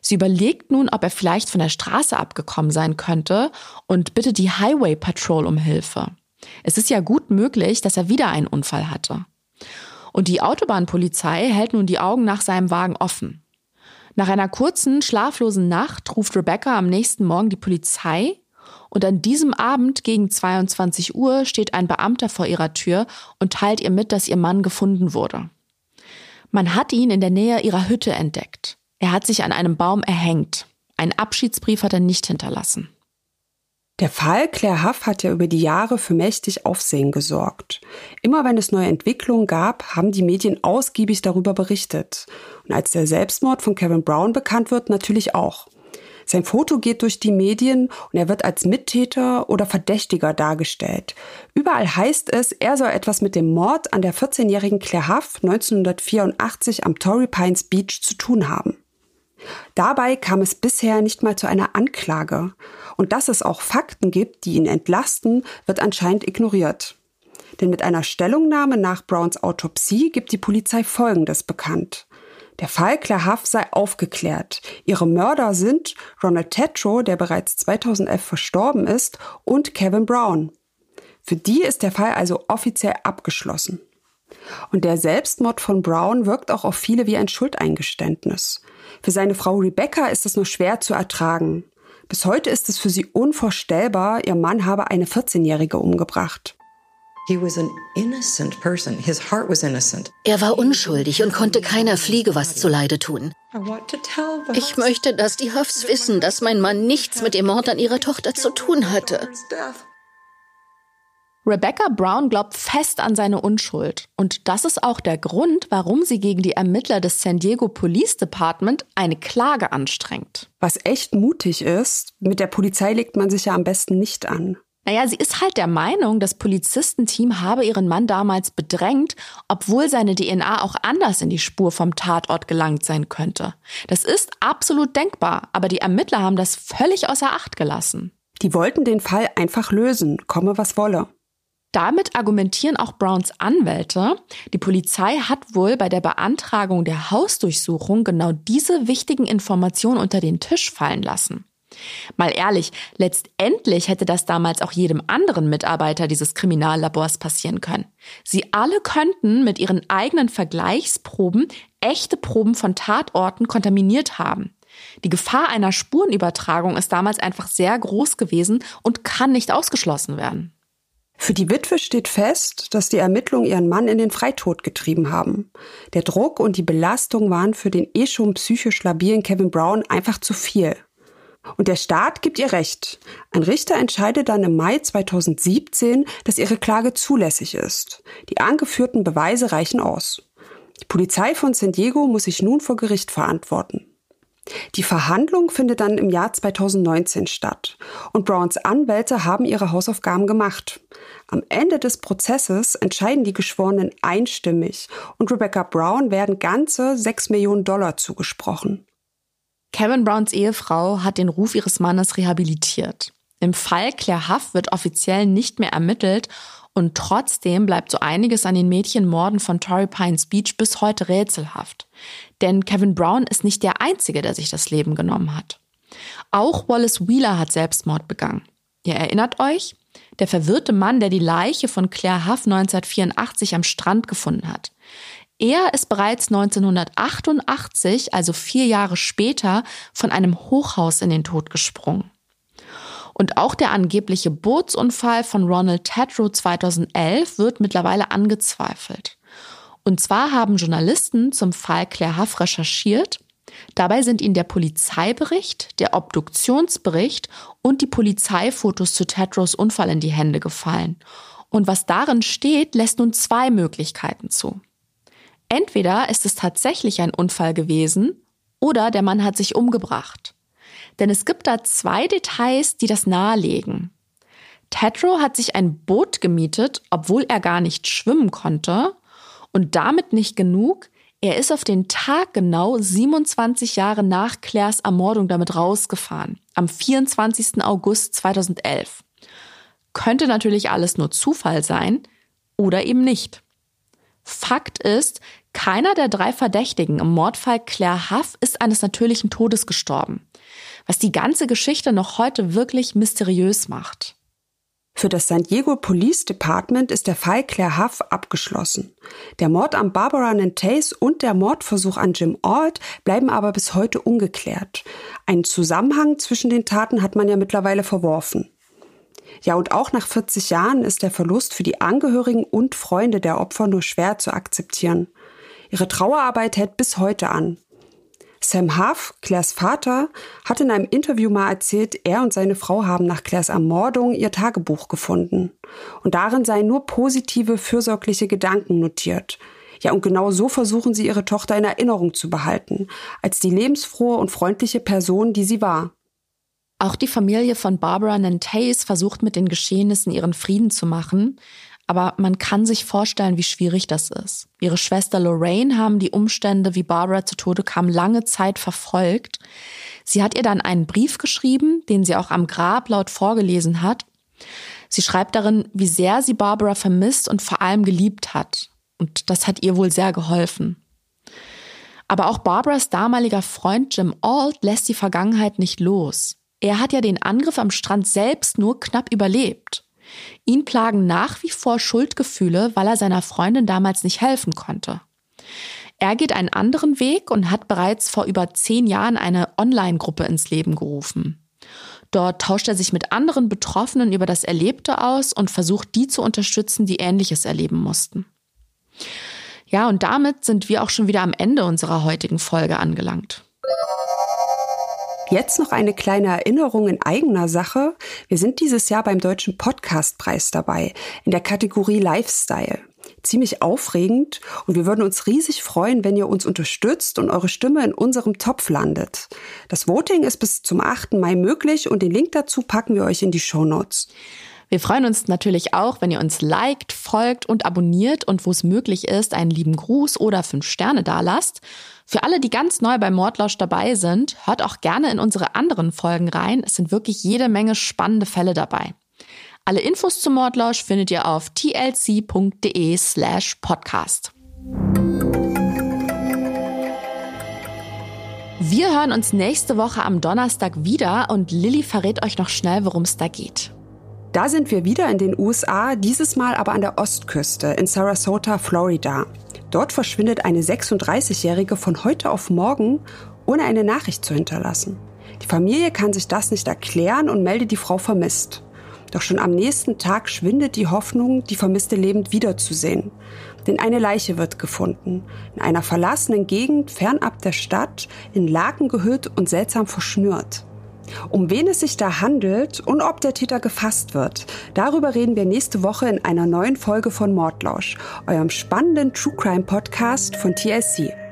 Sie überlegt nun, ob er vielleicht von der Straße abgekommen sein könnte und bittet die Highway Patrol um Hilfe. Es ist ja gut möglich, dass er wieder einen Unfall hatte. Und die Autobahnpolizei hält nun die Augen nach seinem Wagen offen. Nach einer kurzen, schlaflosen Nacht ruft Rebecca am nächsten Morgen die Polizei Und an diesem Abend gegen 22 Uhr steht ein Beamter vor ihrer Tür und teilt ihr mit, dass ihr Mann gefunden wurde. Man hat ihn in der Nähe ihrer Hütte entdeckt. Er hat sich an einem Baum erhängt. Einen Abschiedsbrief hat er nicht hinterlassen. Der Fall Claire Huff hat ja über die Jahre für mächtig Aufsehen gesorgt. Immer wenn es neue Entwicklungen gab, haben die Medien ausgiebig darüber berichtet. Und als der Selbstmord von Kevin Brown bekannt wird, natürlich auch. Sein Foto geht durch die Medien und er wird als Mittäter oder Verdächtiger dargestellt. Überall heißt es, er soll etwas mit dem Mord an der 14-jährigen Claire Huff 1984 am Torrey Pines Beach zu tun haben. Dabei kam es bisher nicht mal zu einer Anklage. Und dass es auch Fakten gibt, die ihn entlasten, wird anscheinend ignoriert. Denn mit einer Stellungnahme nach Browns Autopsie gibt die Polizei Folgendes bekannt. Der Fall Claire Huff sei aufgeklärt. Ihre Mörder sind Ronald Tetro, der bereits 2011 verstorben ist, und Kevin Brown. Für die ist der Fall also offiziell abgeschlossen. Und der Selbstmord von Brown wirkt auch auf viele wie ein Schuldeingeständnis. Für seine Frau Rebecca ist es nur schwer zu ertragen. Bis heute ist es für sie unvorstellbar, ihr Mann habe eine 14-Jährige umgebracht. Er war unschuldig und konnte keiner Fliege was zuleide tun. Ich möchte, dass die Huffs wissen, dass mein Mann nichts mit dem Mord an ihrer Tochter zu tun hatte. Rebecca Brown glaubt fest an seine Unschuld. Und das ist auch der Grund, warum sie gegen die Ermittler des San Diego Police Department eine Klage anstrengt. Was echt mutig ist, mit der Polizei legt man sich ja am besten nicht an. Naja, sie ist halt der Meinung, das Polizistenteam habe ihren Mann damals bedrängt, obwohl seine DNA auch anders in die Spur vom Tatort gelangt sein könnte. Das ist absolut denkbar, aber die Ermittler haben das völlig außer Acht gelassen. Die wollten den Fall einfach lösen, komme was wolle. Damit argumentieren auch Browns Anwälte, die Polizei hat wohl bei der Beantragung der Hausdurchsuchung genau diese wichtigen Informationen unter den Tisch fallen lassen. Mal ehrlich, letztendlich hätte das damals auch jedem anderen Mitarbeiter dieses Kriminallabors passieren können. Sie alle könnten mit ihren eigenen Vergleichsproben echte Proben von Tatorten kontaminiert haben. Die Gefahr einer Spurenübertragung ist damals einfach sehr groß gewesen und kann nicht ausgeschlossen werden. Für die Witwe steht fest, dass die Ermittlungen ihren Mann in den Freitod getrieben haben. Der Druck und die Belastung waren für den eh schon psychisch labilen Kevin Brown einfach zu viel. Und der Staat gibt ihr Recht. Ein Richter entscheidet dann im Mai 2017, dass ihre Klage zulässig ist. Die angeführten Beweise reichen aus. Die Polizei von San Diego muss sich nun vor Gericht verantworten. Die Verhandlung findet dann im Jahr 2019 statt und Browns Anwälte haben ihre Hausaufgaben gemacht. Am Ende des Prozesses entscheiden die Geschworenen einstimmig und Rebecca Brown werden ganze 6 Millionen Dollar zugesprochen. Kevin Browns Ehefrau hat den Ruf ihres Mannes rehabilitiert. Im Fall Claire Huff wird offiziell nicht mehr ermittelt und trotzdem bleibt so einiges an den Mädchenmorden von Torrey Pines Beach bis heute rätselhaft. Denn Kevin Brown ist nicht der Einzige, der sich das Leben genommen hat. Auch Wallace Wheeler hat Selbstmord begangen. Ihr erinnert euch? Der verwirrte Mann, der die Leiche von Claire Huff 1984 am Strand gefunden hat. Er ist bereits 1988, also vier Jahre später, von einem Hochhaus in den Tod gesprungen. Und auch der angebliche Bootsunfall von Ronald Tedrow 2011 wird mittlerweile angezweifelt. Und zwar haben Journalisten zum Fall Claire Huff recherchiert. Dabei sind ihnen der Polizeibericht, der Obduktionsbericht und die Polizeifotos zu Tedrows Unfall in die Hände gefallen. Und was darin steht, lässt nun zwei Möglichkeiten zu. Entweder ist es tatsächlich ein Unfall gewesen oder der Mann hat sich umgebracht. Denn es gibt da zwei Details, die das nahelegen. Tetro hat sich ein Boot gemietet, obwohl er gar nicht schwimmen konnte. Und damit nicht genug, er ist auf den Tag genau 27 Jahre nach Claires Ermordung damit rausgefahren, am 24. August 2011. Könnte natürlich alles nur Zufall sein oder eben nicht. Fakt ist, keiner der drei Verdächtigen im Mordfall Claire Huff ist eines natürlichen Todes gestorben was die ganze Geschichte noch heute wirklich mysteriös macht. Für das San Diego Police Department ist der Fall Claire Huff abgeschlossen. Der Mord an Barbara Nantes und der Mordversuch an Jim Alt bleiben aber bis heute ungeklärt. Einen Zusammenhang zwischen den Taten hat man ja mittlerweile verworfen. Ja, und auch nach 40 Jahren ist der Verlust für die Angehörigen und Freunde der Opfer nur schwer zu akzeptieren. Ihre Trauerarbeit hält bis heute an. Sam Huff, Claires Vater, hat in einem Interview mal erzählt, er und seine Frau haben nach Claires Ermordung ihr Tagebuch gefunden. Und darin seien nur positive, fürsorgliche Gedanken notiert. Ja, und genau so versuchen sie ihre Tochter in Erinnerung zu behalten, als die lebensfrohe und freundliche Person, die sie war. Auch die Familie von Barbara Nantes versucht mit den Geschehnissen ihren Frieden zu machen, aber man kann sich vorstellen, wie schwierig das ist. Ihre Schwester Lorraine haben die Umstände, wie Barbara zu Tode kam, lange Zeit verfolgt. Sie hat ihr dann einen Brief geschrieben, den sie auch am Grab laut vorgelesen hat. Sie schreibt darin, wie sehr sie Barbara vermisst und vor allem geliebt hat. Und das hat ihr wohl sehr geholfen. Aber auch Barbaras damaliger Freund Jim Ault lässt die Vergangenheit nicht los. Er hat ja den Angriff am Strand selbst nur knapp überlebt. Ihn plagen nach wie vor Schuldgefühle, weil er seiner Freundin damals nicht helfen konnte. Er geht einen anderen Weg und hat bereits vor über zehn Jahren eine Online-Gruppe ins Leben gerufen. Dort tauscht er sich mit anderen Betroffenen über das Erlebte aus und versucht, die zu unterstützen, die Ähnliches erleben mussten. Ja, und damit sind wir auch schon wieder am Ende unserer heutigen Folge angelangt. Jetzt noch eine kleine Erinnerung in eigener Sache. Wir sind dieses Jahr beim Deutschen Podcastpreis dabei, in der Kategorie Lifestyle. Ziemlich aufregend und wir würden uns riesig freuen, wenn ihr uns unterstützt und eure Stimme in unserem Topf landet. Das Voting ist bis zum 8. Mai möglich und den Link dazu packen wir euch in die Show Notes. Wir freuen uns natürlich auch, wenn ihr uns liked, folgt und abonniert und wo es möglich ist, einen lieben Gruß oder fünf Sterne dalasst. Für alle, die ganz neu bei Mordlausch dabei sind, hört auch gerne in unsere anderen Folgen rein. Es sind wirklich jede Menge spannende Fälle dabei. Alle Infos zum Mordlausch findet ihr auf tlc.de slash podcast. Wir hören uns nächste Woche am Donnerstag wieder und Lilly verrät euch noch schnell, worum es da geht. Da sind wir wieder in den USA, dieses Mal aber an der Ostküste in Sarasota, Florida. Dort verschwindet eine 36-Jährige von heute auf morgen, ohne eine Nachricht zu hinterlassen. Die Familie kann sich das nicht erklären und meldet die Frau vermisst. Doch schon am nächsten Tag schwindet die Hoffnung, die Vermisste lebend wiederzusehen. Denn eine Leiche wird gefunden, in einer verlassenen Gegend fernab der Stadt, in Laken gehüllt und seltsam verschnürt. Um wen es sich da handelt und ob der Täter gefasst wird, darüber reden wir nächste Woche in einer neuen Folge von Mordlausch, eurem spannenden True Crime Podcast von TLC.